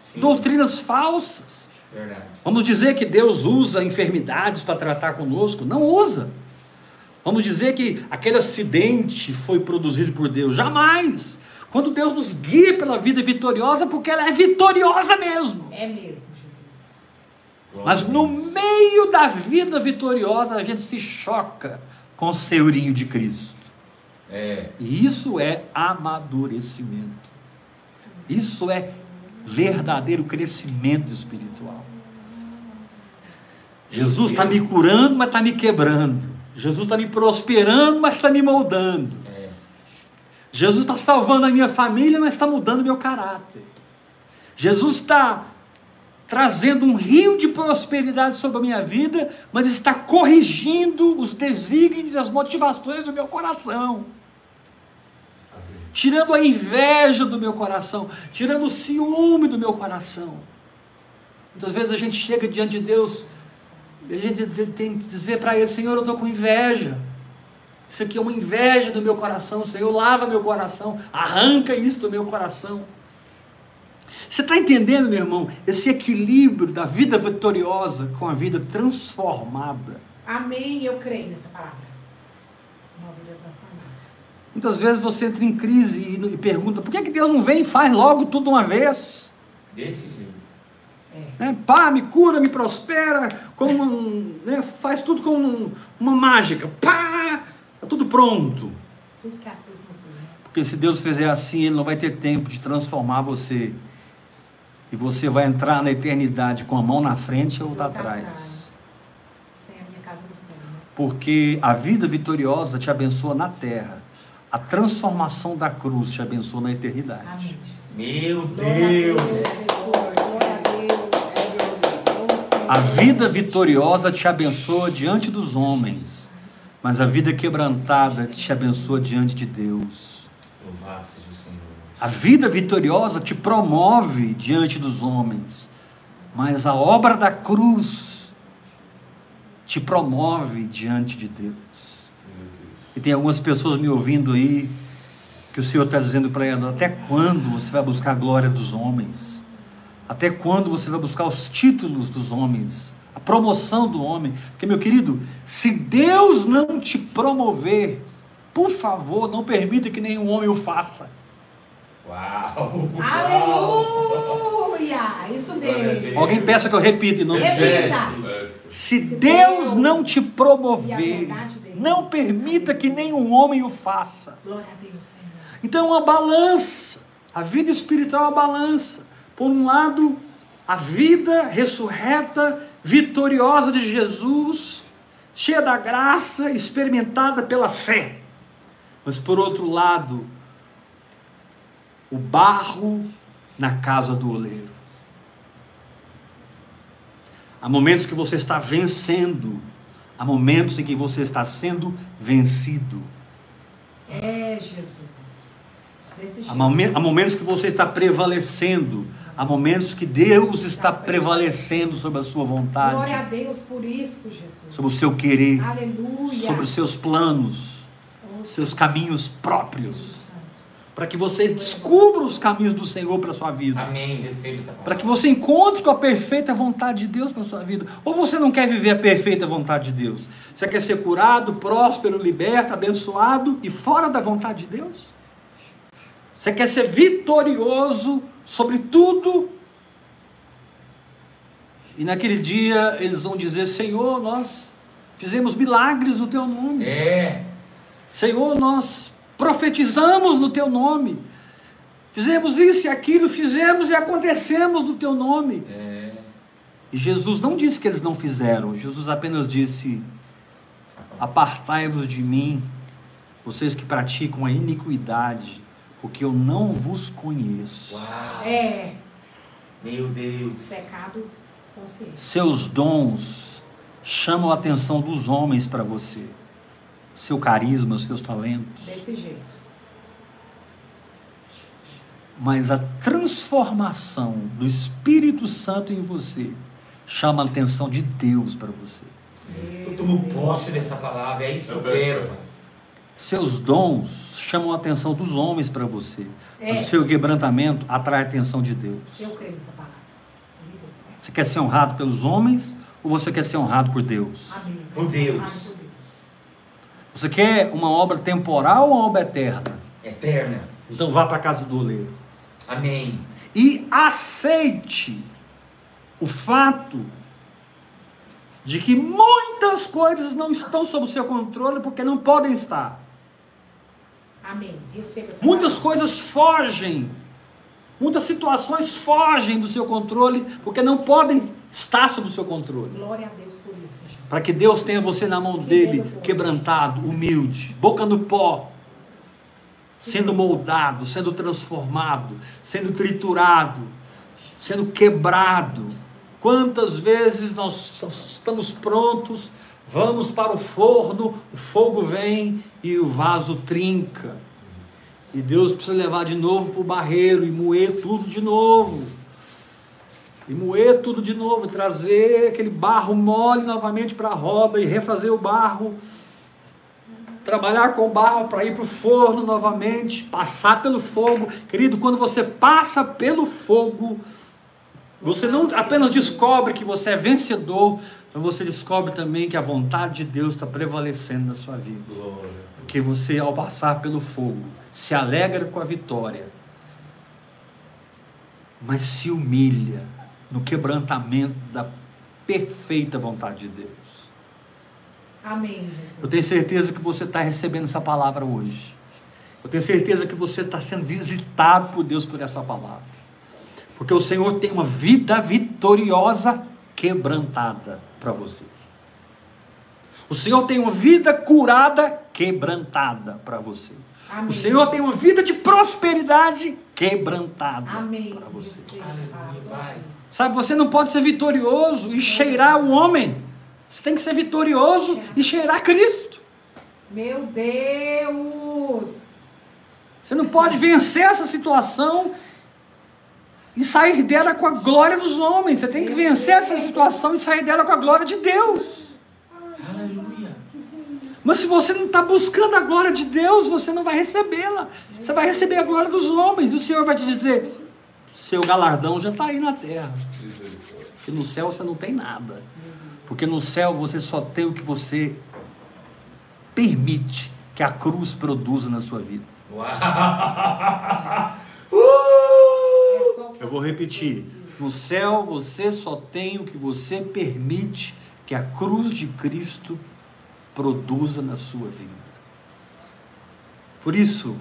Speaker 3: Sim.
Speaker 1: doutrinas falsas.
Speaker 3: Verdade.
Speaker 1: Vamos dizer que Deus usa enfermidades para tratar conosco? Não usa. Vamos dizer que aquele acidente foi produzido por Deus? Jamais. Quando Deus nos guia pela vida vitoriosa, porque ela é vitoriosa mesmo.
Speaker 2: É mesmo, Jesus.
Speaker 1: Mas no meio da vida vitoriosa, a gente se choca com o senhorio de Cristo.
Speaker 3: É.
Speaker 1: E isso é amadurecimento. Isso é verdadeiro crescimento espiritual. Jesus está me curando, mas está me quebrando. Jesus está me prosperando, mas está me moldando. Jesus está salvando a minha família, mas está mudando meu caráter. Jesus está trazendo um rio de prosperidade sobre a minha vida, mas está corrigindo os desígnios as motivações do meu coração. Tirando a inveja do meu coração, tirando o ciúme do meu coração. Muitas vezes a gente chega diante de Deus e a gente tem que dizer para Ele: Senhor, eu estou com inveja. Isso aqui é uma inveja do meu coração. Senhor, lava meu coração, arranca isso do meu coração. Você está entendendo, meu irmão, esse equilíbrio da vida vitoriosa com a vida transformada?
Speaker 2: Amém. Eu creio nessa palavra. Uma vida transformada.
Speaker 1: Muitas vezes você entra em crise e, e pergunta: por que, que Deus não vem e faz logo tudo uma vez?
Speaker 3: Desse jeito.
Speaker 2: É.
Speaker 1: Né? Pá, me cura, me prospera, como um, né? faz tudo com um- uma mágica. Pá, está tudo pronto.
Speaker 2: Tudo que a cruz nos deu.
Speaker 1: Porque se Deus fizer assim, Ele não vai ter tempo de transformar você. E você vai entrar na eternidade com a mão na frente outra
Speaker 2: Voltar
Speaker 1: atrás.
Speaker 2: Sem a minha casa no céu.
Speaker 1: Porque a vida vitoriosa te abençoa na terra. A transformação da cruz te abençoa na eternidade.
Speaker 2: Amém.
Speaker 3: Meu Deus.
Speaker 2: A
Speaker 1: vida vitoriosa te abençoa diante dos homens, mas a vida quebrantada te abençoa diante de Deus.
Speaker 3: Louvado seja o Senhor.
Speaker 1: A vida vitoriosa te promove diante dos homens, mas a obra da cruz te promove diante de Deus. E tem algumas pessoas me ouvindo aí que o Senhor está dizendo para elas: até quando você vai buscar a glória dos homens? Até quando você vai buscar os títulos dos homens, a promoção do homem? Porque, meu querido, se Deus não te promover, por favor, não permita que nenhum homem o faça.
Speaker 3: Uau!
Speaker 2: Aleluia! Isso mesmo.
Speaker 1: Alguém peça que eu repita em nome de
Speaker 2: Repita.
Speaker 1: Jesus. Se Deus não te promover, não permita que nenhum homem o faça.
Speaker 2: Glória a Deus, Senhor.
Speaker 1: Então, é uma balança. A vida espiritual é uma balança. Por um lado, a vida ressurreta, vitoriosa de Jesus, cheia da graça, experimentada pela fé. Mas por outro lado, o barro na casa do oleiro. Há momentos que você está vencendo, há momentos em que você está sendo vencido.
Speaker 2: É, Jesus.
Speaker 1: Há, momen- há momentos que você está prevalecendo, há momentos que Deus está prevalecendo sobre a sua
Speaker 2: Glória
Speaker 1: vontade,
Speaker 2: a Deus por isso, Jesus.
Speaker 1: sobre o seu querer,
Speaker 2: Aleluia.
Speaker 1: sobre os seus planos,
Speaker 2: Oh,
Speaker 1: seus caminhos próprios, para que você descubra os caminhos do Senhor para a sua vida.
Speaker 3: Amém.
Speaker 1: Para que você encontre com a perfeita vontade de Deus para a sua vida. Ou você não quer viver a perfeita vontade de Deus? Você quer ser curado, próspero, liberto, abençoado e fora da vontade de Deus? Você quer ser vitorioso sobre tudo? E naquele dia eles vão dizer: Senhor, nós fizemos milagres no teu nome.
Speaker 3: É.
Speaker 1: Senhor, nós profetizamos no teu nome. Fizemos isso e aquilo, fizemos e acontecemos no teu nome.
Speaker 3: É.
Speaker 1: E Jesus não disse que eles não fizeram, Jesus apenas disse: Apartai-vos de mim, vocês que praticam a iniquidade, porque eu não vos conheço.
Speaker 3: Uau.
Speaker 2: É,
Speaker 3: Meu Deus.
Speaker 2: pecado consciente.
Speaker 1: Seus dons chamam a atenção dos homens para você, seu carisma, seus talentos.
Speaker 2: Desse jeito.
Speaker 1: Mas a transformação do Espírito Santo em você chama a atenção de Deus para você.
Speaker 3: Eu tomo posse dessa palavra. É isso que eu quero, pai.
Speaker 1: Seus dons chamam a atenção dos homens para você.
Speaker 2: É.
Speaker 1: O seu quebrantamento atrai a atenção de Deus.
Speaker 2: Eu creio nessa palavra.
Speaker 1: Você quer ser honrado pelos homens ou você quer ser honrado por Deus?
Speaker 2: Amém.
Speaker 3: Por Deus.
Speaker 2: Amém, por Deus.
Speaker 1: Você quer uma obra temporal ou uma obra eterna?
Speaker 3: Eterna.
Speaker 1: Então vá para a casa do oleiro.
Speaker 3: Amém.
Speaker 1: E aceite o fato de que muitas coisas não estão sob o seu controle porque não podem estar.
Speaker 2: Amém. Receba
Speaker 1: Muitas
Speaker 2: palavra.
Speaker 1: coisas fogem, muitas situações fogem do seu controle porque não podem estar sob o seu controle.
Speaker 2: Glória a Deus por isso.
Speaker 1: Para que Deus tenha você na mão dele, quebrantado, humilde, boca no pó, sendo moldado, sendo transformado, sendo triturado, sendo quebrado. Quantas vezes nós estamos prontos, vamos para o forno, o fogo vem e o vaso trinca. E Deus precisa levar de novo para o barreiro e moer tudo de novo. E moer tudo de novo, trazer aquele barro mole novamente para a roda e refazer o barro. Trabalhar com o barro para ir para o forno novamente, passar pelo fogo. Querido, quando você passa pelo fogo, você não apenas descobre que você é vencedor, mas você descobre também que a vontade de Deus está prevalecendo na sua vida.
Speaker 3: Glória.
Speaker 1: Porque você, ao passar pelo fogo, se alegra com a vitória, mas se humilha no quebrantamento da perfeita vontade de Deus.
Speaker 2: Amém, Jesus.
Speaker 1: Eu tenho certeza que você está recebendo essa palavra hoje. Eu tenho certeza que você está sendo visitado por Deus por essa palavra. Porque o Senhor tem uma vida vitoriosa quebrantada para você. O Senhor tem uma vida curada quebrantada para você.
Speaker 2: Amém.
Speaker 1: O Senhor tem uma vida de prosperidade quebrantada
Speaker 2: Amém.
Speaker 1: para você.
Speaker 2: Todinha.
Speaker 1: Sabe, você não pode ser vitorioso e cheirar o homem. Você tem que ser vitorioso e cheirar Cristo.
Speaker 2: Meu Deus!
Speaker 1: Você não pode vencer essa situação e sair dela com a glória dos homens. Você tem que vencer essa situação e sair dela com a glória de Deus.
Speaker 3: Aleluia.
Speaker 1: Mas se você não está buscando a glória de Deus, você não vai recebê-la. Você vai receber a glória dos homens. E o Senhor vai te dizer: seu galardão já está aí na terra. Porque no céu você não tem nada. Porque no céu você só tem o que você permite que a cruz produza na sua vida.
Speaker 3: Uau!
Speaker 2: Que
Speaker 1: Eu vou repetir. No céu você só tem o que você permite que a cruz de Cristo produza na sua vida. Por isso,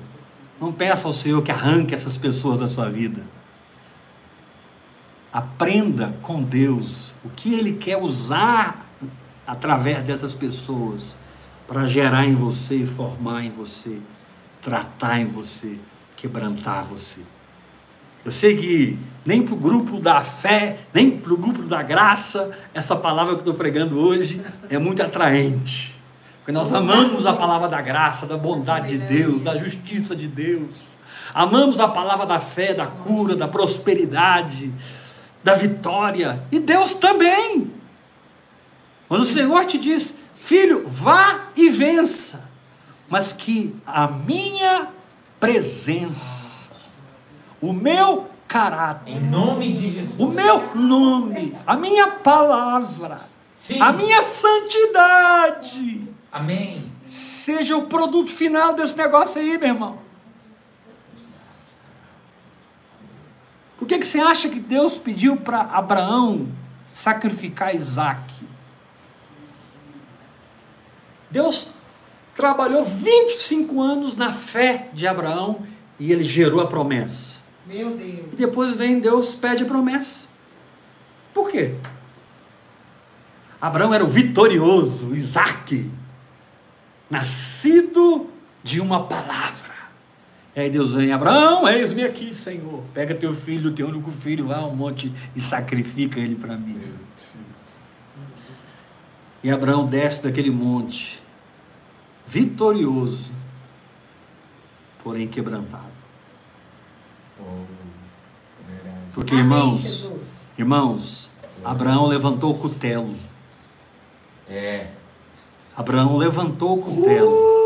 Speaker 1: não peça ao Senhor que arranque essas pessoas da sua vida. Aprenda com Deus o que Ele quer usar através dessas pessoas para gerar em você, formar em você, tratar em você, quebrantar você. Eu sei que nem para o grupo da fé, nem para o grupo da graça, essa palavra que eu estou pregando hoje é muito atraente. Porque nós amamos a palavra da graça, da bondade de Deus, da justiça de Deus. Amamos a palavra da fé, da cura, da prosperidade, da vitória. E Deus também. Mas o Senhor te diz: filho, vá e vença. Mas que a minha presença, o meu caráter,
Speaker 3: Em nome de Jesus.
Speaker 1: o meu nome, a minha palavra,
Speaker 3: Sim.
Speaker 1: a minha santidade,
Speaker 3: Amém.
Speaker 1: seja o produto final desse negócio aí, meu irmão. Por que, que você acha que Deus pediu para Abraão sacrificar Isaac? Deus trabalhou 25 anos na fé de Abraão e ele gerou a promessa.
Speaker 2: Meu Deus.
Speaker 1: E depois vem Deus pede a promessa. Por quê? Abraão era o vitorioso, Isaac, nascido de uma palavra. E aí Deus vem, Abraão, eis-me aqui, Senhor. Pega teu filho, teu único filho, vai ao monte e sacrifica ele para mim. E Abraão desce daquele monte, vitorioso, porém quebrantado. Porque, irmãos, irmãos, Abraão levantou o cutelo.
Speaker 3: É.
Speaker 1: Abraão levantou o cutelo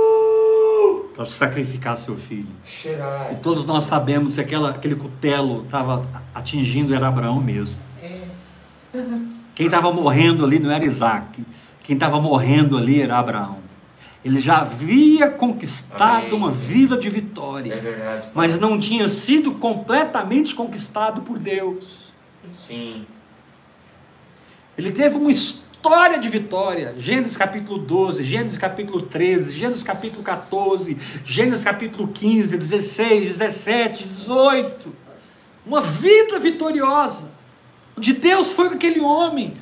Speaker 1: para sacrificar seu filho. E todos nós sabemos que aquela, aquele cutelo estava atingindo era Abraão mesmo.
Speaker 2: É.
Speaker 1: Quem estava morrendo ali não era Isaac. Quem estava morrendo ali era Abraão. Ele já havia conquistado
Speaker 3: Amém.
Speaker 1: uma vida de
Speaker 3: É
Speaker 1: vitória,
Speaker 3: verdade.
Speaker 1: mas não tinha sido completamente conquistado por Deus.
Speaker 3: Sim.
Speaker 1: Ele teve uma história de vitória. Gênesis capítulo 12, Gênesis capítulo 13, Gênesis capítulo 14, Gênesis capítulo 15, 16, 17, 18. Uma vida vitoriosa. Onde Deus foi com aquele homem.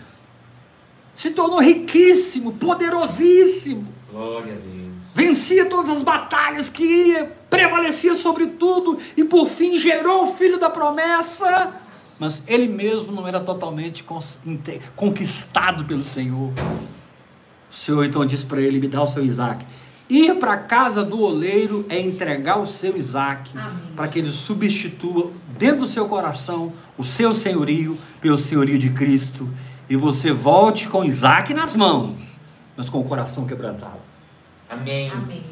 Speaker 1: Se tornou riquíssimo, poderosíssimo.
Speaker 3: Glória a Deus.
Speaker 1: Vencia todas as batalhas que ia, prevalecia sobre tudo e por fim gerou o filho da promessa. Mas ele mesmo não era totalmente conquistado pelo Senhor. O Senhor então disse para ele: Me dá o seu Isaac. Ir para a casa do oleiro é entregar o seu Isaac para que ele substitua dentro do seu coração o seu senhorio pelo senhorio de Cristo e você volte com Isaac nas mãos, mas com o coração quebrantado.
Speaker 3: Amém.
Speaker 2: Amém.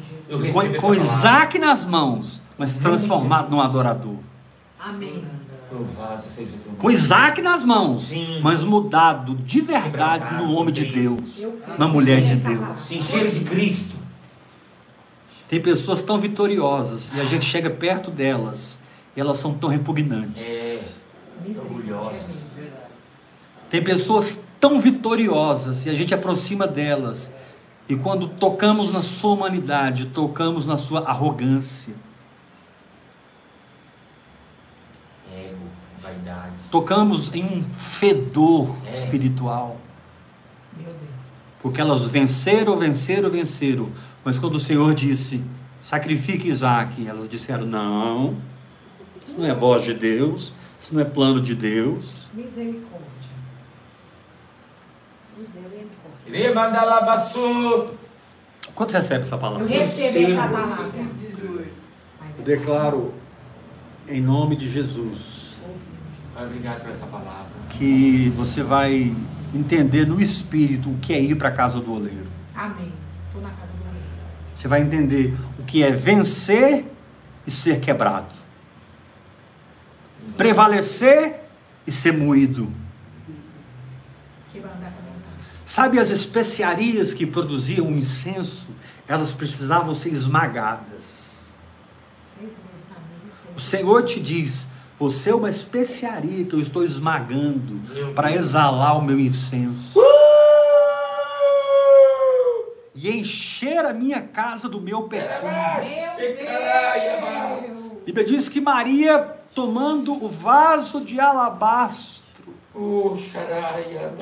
Speaker 1: Com, com. Isaac nas mãos, mas transformado num adorador.
Speaker 2: Amém.
Speaker 1: Com Isaac nas mãos,
Speaker 3: Sim.
Speaker 1: mas mudado de verdade
Speaker 3: Quebrantado,
Speaker 1: no homem de
Speaker 3: Deus.
Speaker 1: Na mulher de Deus.
Speaker 3: encher de Cristo.
Speaker 1: Tem pessoas tão vitoriosas e a gente chega perto delas e elas são tão repugnantes.
Speaker 3: É.
Speaker 2: Misericórdia,
Speaker 3: Orgulhosas.
Speaker 1: Tem pessoas tão vitoriosas e a gente aproxima delas e quando tocamos na sua humanidade, tocamos na sua arrogância,
Speaker 3: Ego. Vaidade.
Speaker 1: tocamos em um fedor
Speaker 3: É.
Speaker 1: espiritual.
Speaker 2: Meu Deus.
Speaker 1: Porque elas venceram, venceram, venceram. Mas quando o Senhor disse, sacrifique Isaac, elas disseram, não, isso não é voz de Deus, isso não é plano de Deus.
Speaker 2: Misericórdia. Misericórdia.
Speaker 3: Rebandalabaçu.
Speaker 1: Quanto recebe essa
Speaker 2: Eu
Speaker 1: palavra?
Speaker 2: recebo essa
Speaker 3: Recebo.
Speaker 2: palavra. Mas
Speaker 1: Eu
Speaker 2: é
Speaker 1: declaro, em nome de Jesus,
Speaker 3: Obrigado por essa palavra.
Speaker 1: que você vai entender no espírito o que é ir para a casa do oleiro.
Speaker 2: Amém. Estou na casa do oleiro.
Speaker 1: Você vai entender o que é vencer e ser quebrado. prevalecer e ser moído. Sabe as especiarias que produziam o incenso? Elas precisavam ser esmagadas. O Senhor te diz: você é uma especiaria que eu estou esmagando para exalar o meu incenso e encher a minha casa do meu perfume. A Bíblia diz que Maria, tomando o vaso de alabastro,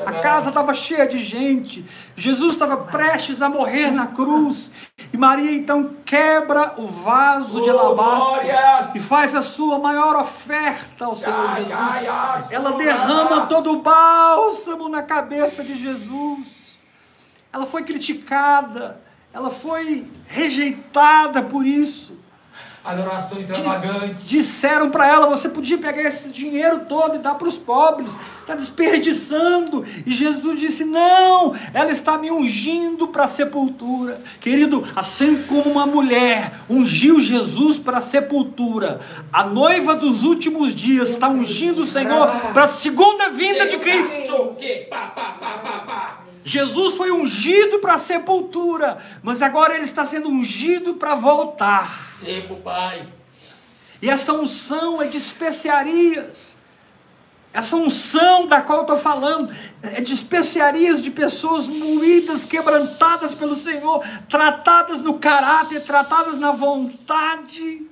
Speaker 1: a casa estava cheia de gente, Jesus estava prestes a morrer na cruz, e Maria então quebra o vaso de
Speaker 3: Oh,
Speaker 1: alabastro e faz a sua maior oferta ao Senhor Jesus. Ela derrama todo o bálsamo na cabeça de Jesus. Ela foi criticada, ela foi rejeitada por isso.
Speaker 3: Adoração extravagante.
Speaker 1: Disseram para ela: você podia pegar esse dinheiro todo e dar para os pobres, está desperdiçando. E Jesus disse: não, ela está me ungindo para a sepultura. Querido, assim como uma mulher ungiu Jesus para a sepultura, a noiva dos últimos dias está ungindo o Senhor para a segunda vinda de Cristo. Jesus foi ungido para a sepultura, mas agora ele está sendo ungido para voltar.
Speaker 3: Sebo, Pai.
Speaker 1: E essa unção é de especiarias. Essa unção da qual eu estou falando é de especiarias de pessoas moídas, quebrantadas pelo Senhor, tratadas no caráter, tratadas na vontade.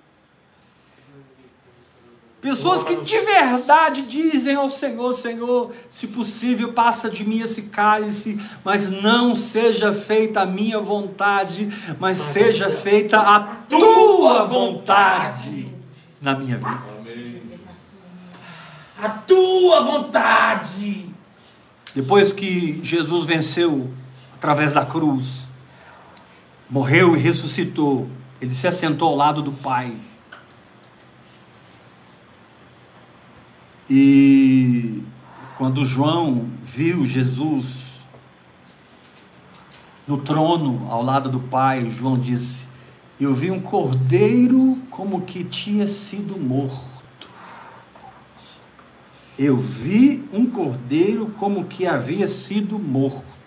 Speaker 1: Pessoas que de verdade dizem ao Senhor: Senhor, se possível, passa de mim esse cálice, mas não seja feita a minha vontade, mas seja feita a tua vontade na minha vida.
Speaker 3: A tua vontade.
Speaker 1: Depois que Jesus venceu através da cruz, morreu e ressuscitou, ele se assentou ao lado do Pai. E quando João viu Jesus no trono ao lado do Pai, João disse: Eu vi um cordeiro como que tinha sido morto. Eu vi um cordeiro como que havia sido morto.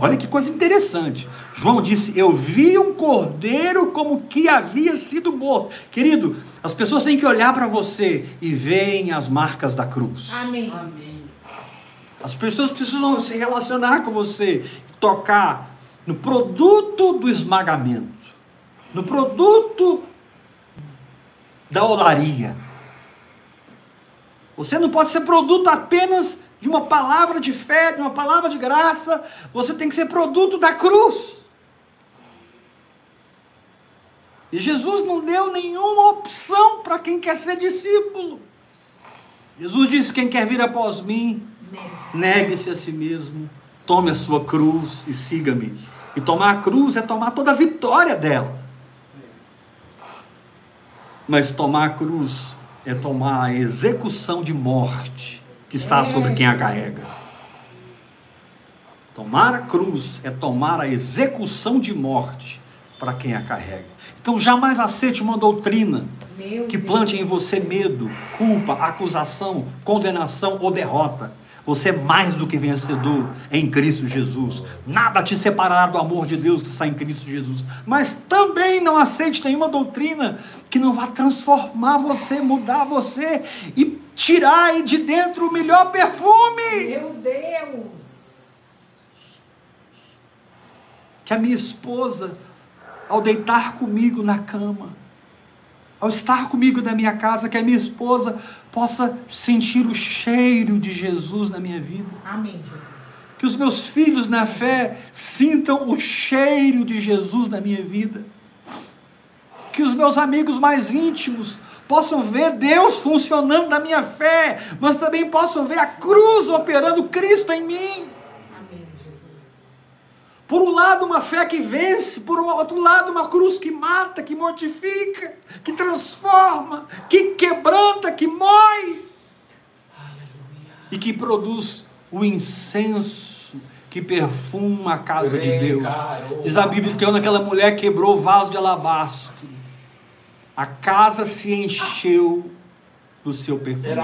Speaker 1: Olha que coisa interessante. João disse: Eu vi um cordeiro como que havia sido morto. Querido, as pessoas têm que olhar para você e veem as marcas da cruz.
Speaker 2: Amém.
Speaker 1: As pessoas precisam se relacionar com você, tocar no produto do esmagamento, no produto da olaria. Você não pode ser produto apenas de uma palavra de fé, de uma palavra de graça. Você tem que ser produto da cruz. E Jesus não deu nenhuma opção para quem quer ser discípulo. Jesus disse: Quem quer vir após mim,
Speaker 2: Negue-se.
Speaker 1: a si mesmo, tome a sua cruz e siga-me. E tomar a cruz é tomar toda a vitória dela. Mas tomar a cruz é tomar a execução de morte que está sobre quem a carrega. Tomar a cruz é tomar a execução de morte para quem a carrega. Então jamais aceite uma doutrina
Speaker 2: Meu
Speaker 1: que
Speaker 2: Deus.
Speaker 1: plante em você medo, culpa, acusação, condenação ou derrota. Você é mais do que vencedor em Cristo Jesus. Nada te separará do amor de Deus que está em Cristo Jesus. Mas também não aceite nenhuma doutrina que não vá transformar você, mudar você e tirar aí de dentro o melhor perfume.
Speaker 2: Meu Deus.
Speaker 1: que a minha esposa, ao deitar comigo na cama, ao estar comigo na minha casa, que a minha esposa possa sentir o cheiro de Jesus na minha vida.
Speaker 2: Amém, Jesus.
Speaker 1: Que os meus filhos na fé sintam o cheiro de Jesus na minha vida. Que os meus amigos mais íntimos possam ver Deus funcionando na minha fé, mas também possam ver a cruz operando Cristo em mim.
Speaker 2: Amém, Jesus.
Speaker 1: Por um lado, uma fé que vence, por outro lado, uma cruz que mata, que mortifica, que transforma, que quebranta, que mói e que produz o incenso que perfuma a casa de Deus. Diz a Bíblia que quando aquela mulher quebrou o vaso de alabastro, a casa se encheu do seu perfume.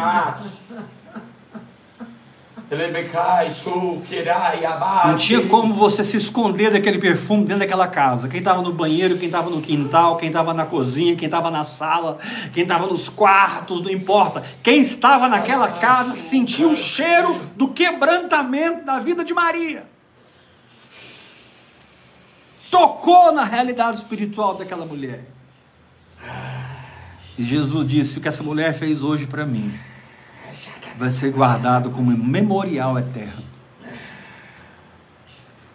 Speaker 1: Não tinha como você se esconder daquele perfume dentro daquela casa. Quem estava no banheiro, quem estava no quintal, quem estava na cozinha, quem estava na sala, quem estava nos quartos, não importa. Quem estava naquela casa sentiu o cheiro do quebrantamento da vida de Maria. Tocou na realidade espiritual daquela mulher. E Jesus disse: O que essa mulher fez hoje para mim vai ser guardado como um memorial eterno.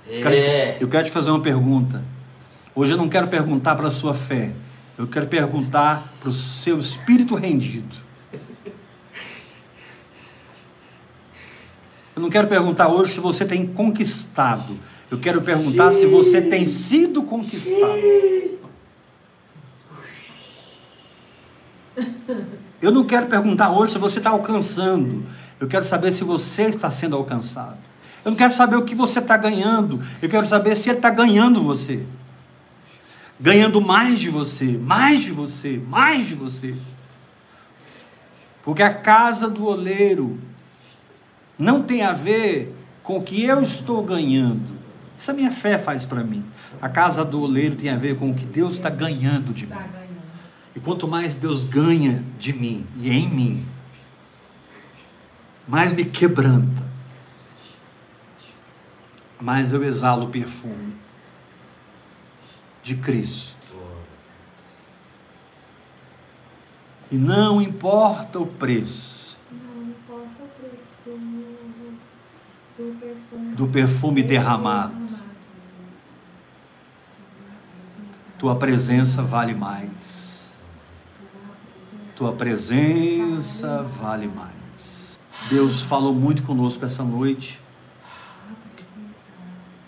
Speaker 3: É.
Speaker 1: Eu quero te fazer uma pergunta. Hoje eu não quero perguntar para a sua fé. Eu quero perguntar para o seu espírito rendido. Eu não quero perguntar hoje se você tem conquistado. Eu quero perguntar se você tem sido conquistado. Eu não quero perguntar hoje se você está alcançando. Eu quero saber se você está sendo alcançado. Eu não quero saber o que você está ganhando. Eu quero saber se ele está ganhando você. Ganhando mais de você, mais de você, mais de você. Porque a casa do oleiro não tem a ver com o que eu estou ganhando. Isso a minha fé faz para mim. A casa do oleiro tem a ver com o que Deus está ganhando de mim. E quanto mais Deus ganha de mim e em mim, mais me quebranta, mais eu exalo o perfume de Cristo. E não importa o preço.
Speaker 2: Não importa o preço do perfume,
Speaker 1: do perfume derramado. Tua presença vale mais. Tua presença vale mais. Deus falou muito conosco essa noite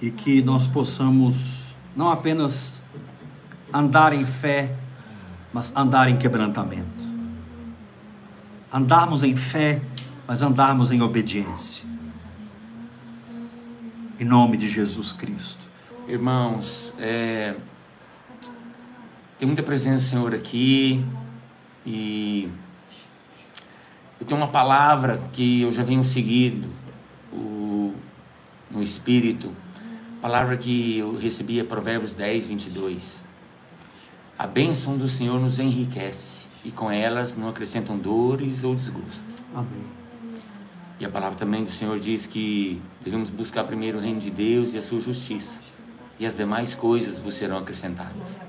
Speaker 1: e que nós possamos não apenas andar em fé, mas andar em quebrantamento. Andarmos em fé, mas andarmos em obediência. Em nome de Jesus Cristo.
Speaker 3: Irmãos, é... tem muita presença do Senhor aqui. E eu tenho uma palavra que eu já venho seguindo o, no Espírito, palavra que eu recebi é Provérbios 10, 22. A bênção do Senhor nos enriquece e com elas não acrescentam dores ou desgosto.
Speaker 1: Amém.
Speaker 3: E a palavra também do Senhor diz que devemos buscar primeiro o reino de Deus e a sua justiça, e as demais coisas vos serão acrescentadas.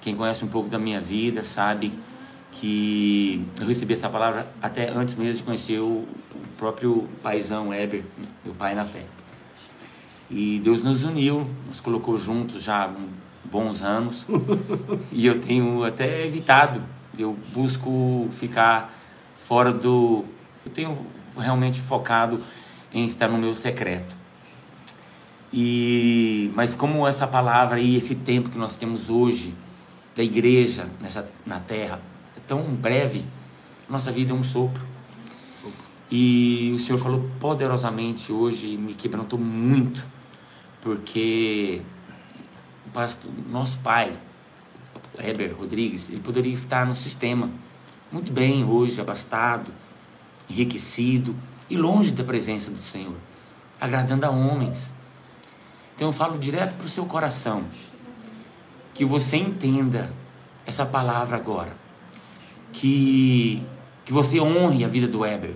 Speaker 3: Quem conhece um pouco da minha vida sabe que eu recebi essa palavra até antes mesmo de conhecer o, próprio paizão Weber, meu pai na fé. E Deus nos uniu, nos colocou juntos já há bons anos. e eu tenho até evitado, eu busco ficar fora do. Eu tenho realmente focado em estar no meu secreto. E mas como essa palavra e esse tempo que nós temos hoje da igreja nessa na terra tão breve. Nossa vida é um sopro. E o Senhor falou poderosamente hoje, me quebrantou muito, porque o pastor, nosso pai, Heber Rodrigues, ele poderia estar no sistema muito bem hoje, abastado, enriquecido e longe da presença do Senhor, agradando a homens. Então eu falo direto para o seu coração, que você entenda essa palavra agora que, que você honre a vida do Weber,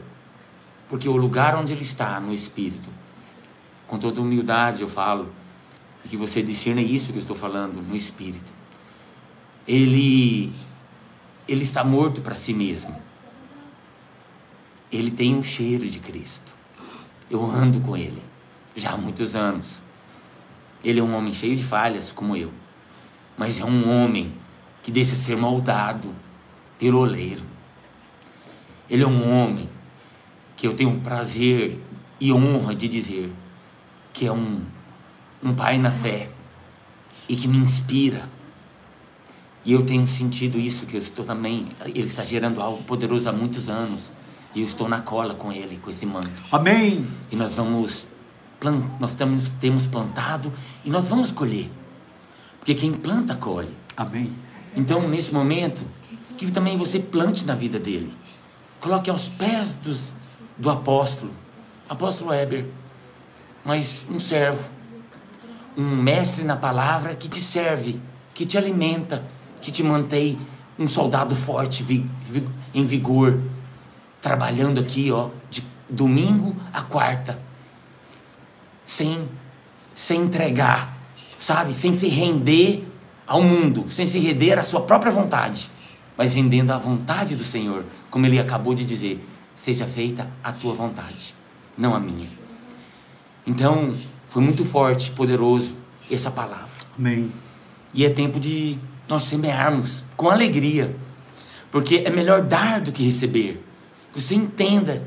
Speaker 3: porque o lugar onde ele está, no Espírito, com toda humildade eu falo, e que você discerne isso que eu estou falando, no Espírito. Ele, ele está morto para si mesmo. Ele tem um cheiro de Cristo. Eu ando com ele já há muitos anos. Ele é um homem cheio de falhas, como eu, mas é um homem que deixa ser moldado pelo oleiro. Ele é um homem que eu tenho prazer e honra de dizer que é um, um pai na fé e que me inspira. E eu tenho sentido isso, que eu estou também, ele está gerando algo poderoso há muitos anos. E eu estou na cola com ele, com esse manto.
Speaker 1: Amém.
Speaker 3: E nós vamos, nós temos, temos plantado e nós vamos colher. Porque quem planta, colhe.
Speaker 1: Amém.
Speaker 3: Então, nesse momento, que também você plante na vida dele. Coloque aos pés dos, do apóstolo, apóstolo Weber, mas um servo, um mestre na palavra que te serve, que te alimenta, que te mantém um soldado forte, em vigor, trabalhando aqui, ó, de domingo a quarta, sem, sem entregar, sabe? Sem se render ao mundo, sem se render à sua própria vontade, mas rendendo à vontade do Senhor, como ele acabou de dizer: seja feita a tua vontade, não a minha. Então, foi muito forte, poderoso essa palavra.
Speaker 1: Amém.
Speaker 3: E é tempo de nós semearmos com alegria, porque é melhor dar do que receber. Que você entenda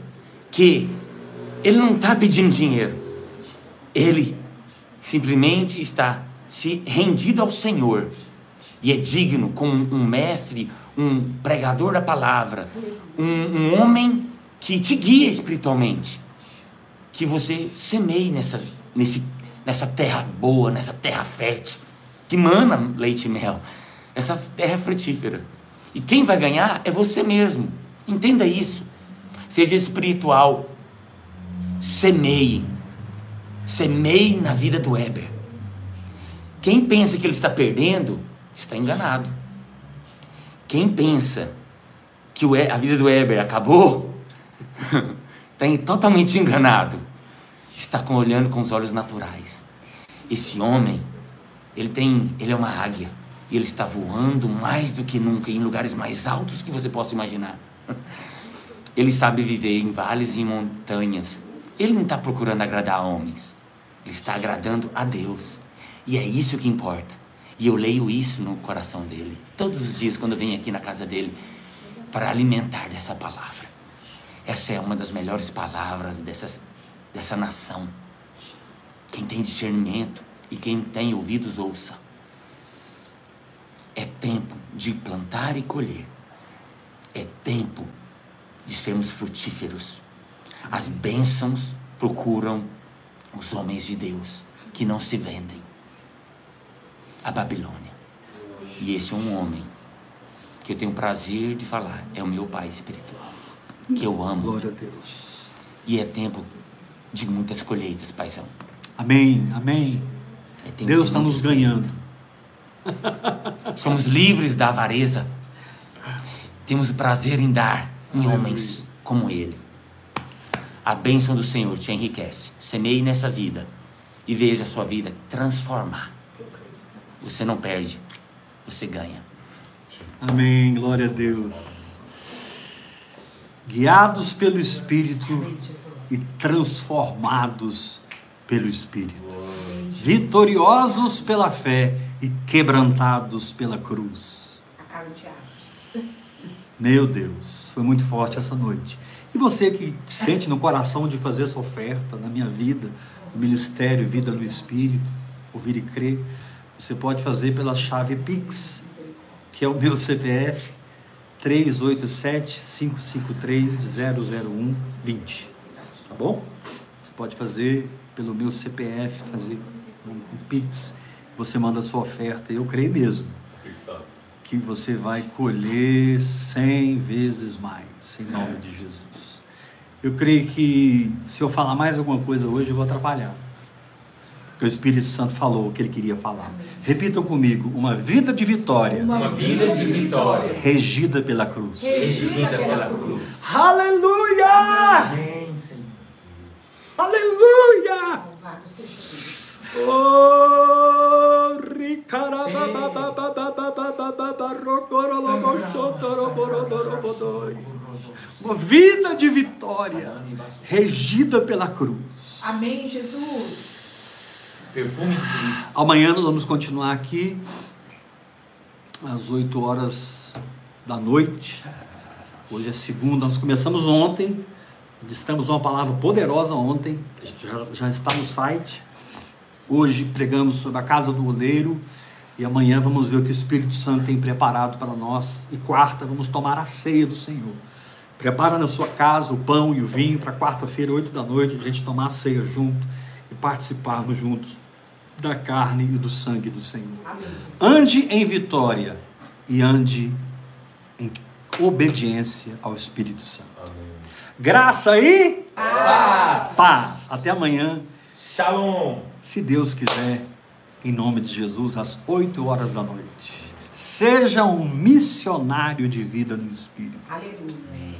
Speaker 3: que ele não está pedindo dinheiro, ele simplesmente está se rendido ao Senhor e é digno como um mestre, um pregador da palavra, um, um homem que te guia espiritualmente, que você semeie nessa, nesse, nessa terra boa, nessa terra fértil, que mana leite e mel, essa terra frutífera. E quem vai ganhar é você mesmo. Entenda isso. Seja espiritual. Semeie. Semeie na vida do Weber. Quem pensa que ele está perdendo, está enganado. Quem pensa que a vida do Weber acabou, está totalmente enganado. Está olhando com os olhos naturais. Esse homem, ele tem, ele é uma águia. E ele está voando mais do que nunca em lugares mais altos que você possa imaginar. Ele sabe viver em vales e em montanhas. Ele não está procurando agradar homens. Ele está agradando a Deus. E é isso que importa. E eu leio isso no coração dele. Todos os dias quando eu venho aqui na casa dele. Para alimentar dessa palavra. Essa é uma das melhores palavras dessas, dessa nação. Quem tem discernimento e quem tem ouvidos, ouça. É tempo de plantar e colher. É tempo de sermos frutíferos. As bênçãos procuram os homens de Deus que não se vendem. A Babilônia. E esse é um homem que eu tenho prazer de falar, é o meu pai espiritual, que eu amo.
Speaker 1: Glória a Deus.
Speaker 3: E é tempo de muitas colheitas, paizão.
Speaker 1: Amém, amém. É Deus está nos ganhando.
Speaker 3: Somos livres da avareza. Temos o prazer em dar em homens como ele. A bênção do Senhor te enriquece. Semeie nessa vida e veja a sua vida transformar. Você não perde, você ganha.
Speaker 1: Amém. Glória a Deus. Guiados pelo Espírito e transformados pelo Espírito. Vitoriosos pela fé e quebrantados pela cruz. Meu Deus, foi muito forte essa noite. E você que sente no coração de fazer essa oferta na minha vida, no ministério Vida no Espírito, ouvir e crer, você pode fazer pela chave Pix, que é o meu CPF 387 553 001 20. Tá bom? Você pode fazer pelo meu CPF, fazer um Pix você manda a sua oferta. Eu creio mesmo que você vai colher cem vezes mais, em nome é. de Jesus. Eu creio que se eu falar mais alguma coisa hoje, eu vou atrapalhar. Porque o Espírito Santo falou o que ele queria falar. Repitam comigo: uma vida de vitória.
Speaker 3: Uma vida de vitória.
Speaker 1: Regida pela cruz.
Speaker 3: Regida pela cruz.
Speaker 1: Aleluia!
Speaker 3: Amém, Senhor.
Speaker 1: Aleluia! Louvado seja Deus. Oh, Uma vida de vitória, regida pela cruz.
Speaker 2: Amém, Jesus.
Speaker 3: Perfume de Cristo.
Speaker 1: Amanhã nós vamos continuar aqui às 8 horas da noite. Hoje é segunda, nós começamos ontem. Estamos uma palavra poderosa ontem, já, já está no site. Hoje pregamos sobre a casa do oleiro e amanhã vamos ver o que o Espírito Santo tem preparado para nós. E quarta, vamos tomar a ceia do Senhor. Prepara na sua casa o pão e o vinho para quarta-feira, oito da noite, a gente tomar a ceia junto e participarmos juntos da carne e do sangue do Senhor. Ande em vitória e ande em obediência ao Espírito Santo. Graça e
Speaker 3: Paz.
Speaker 1: paz. Até amanhã,
Speaker 3: Shalom.
Speaker 1: se Deus quiser, em nome de Jesus, às 8 horas da noite. Seja um missionário de vida no Espírito.
Speaker 2: Aleluia.
Speaker 3: Amém.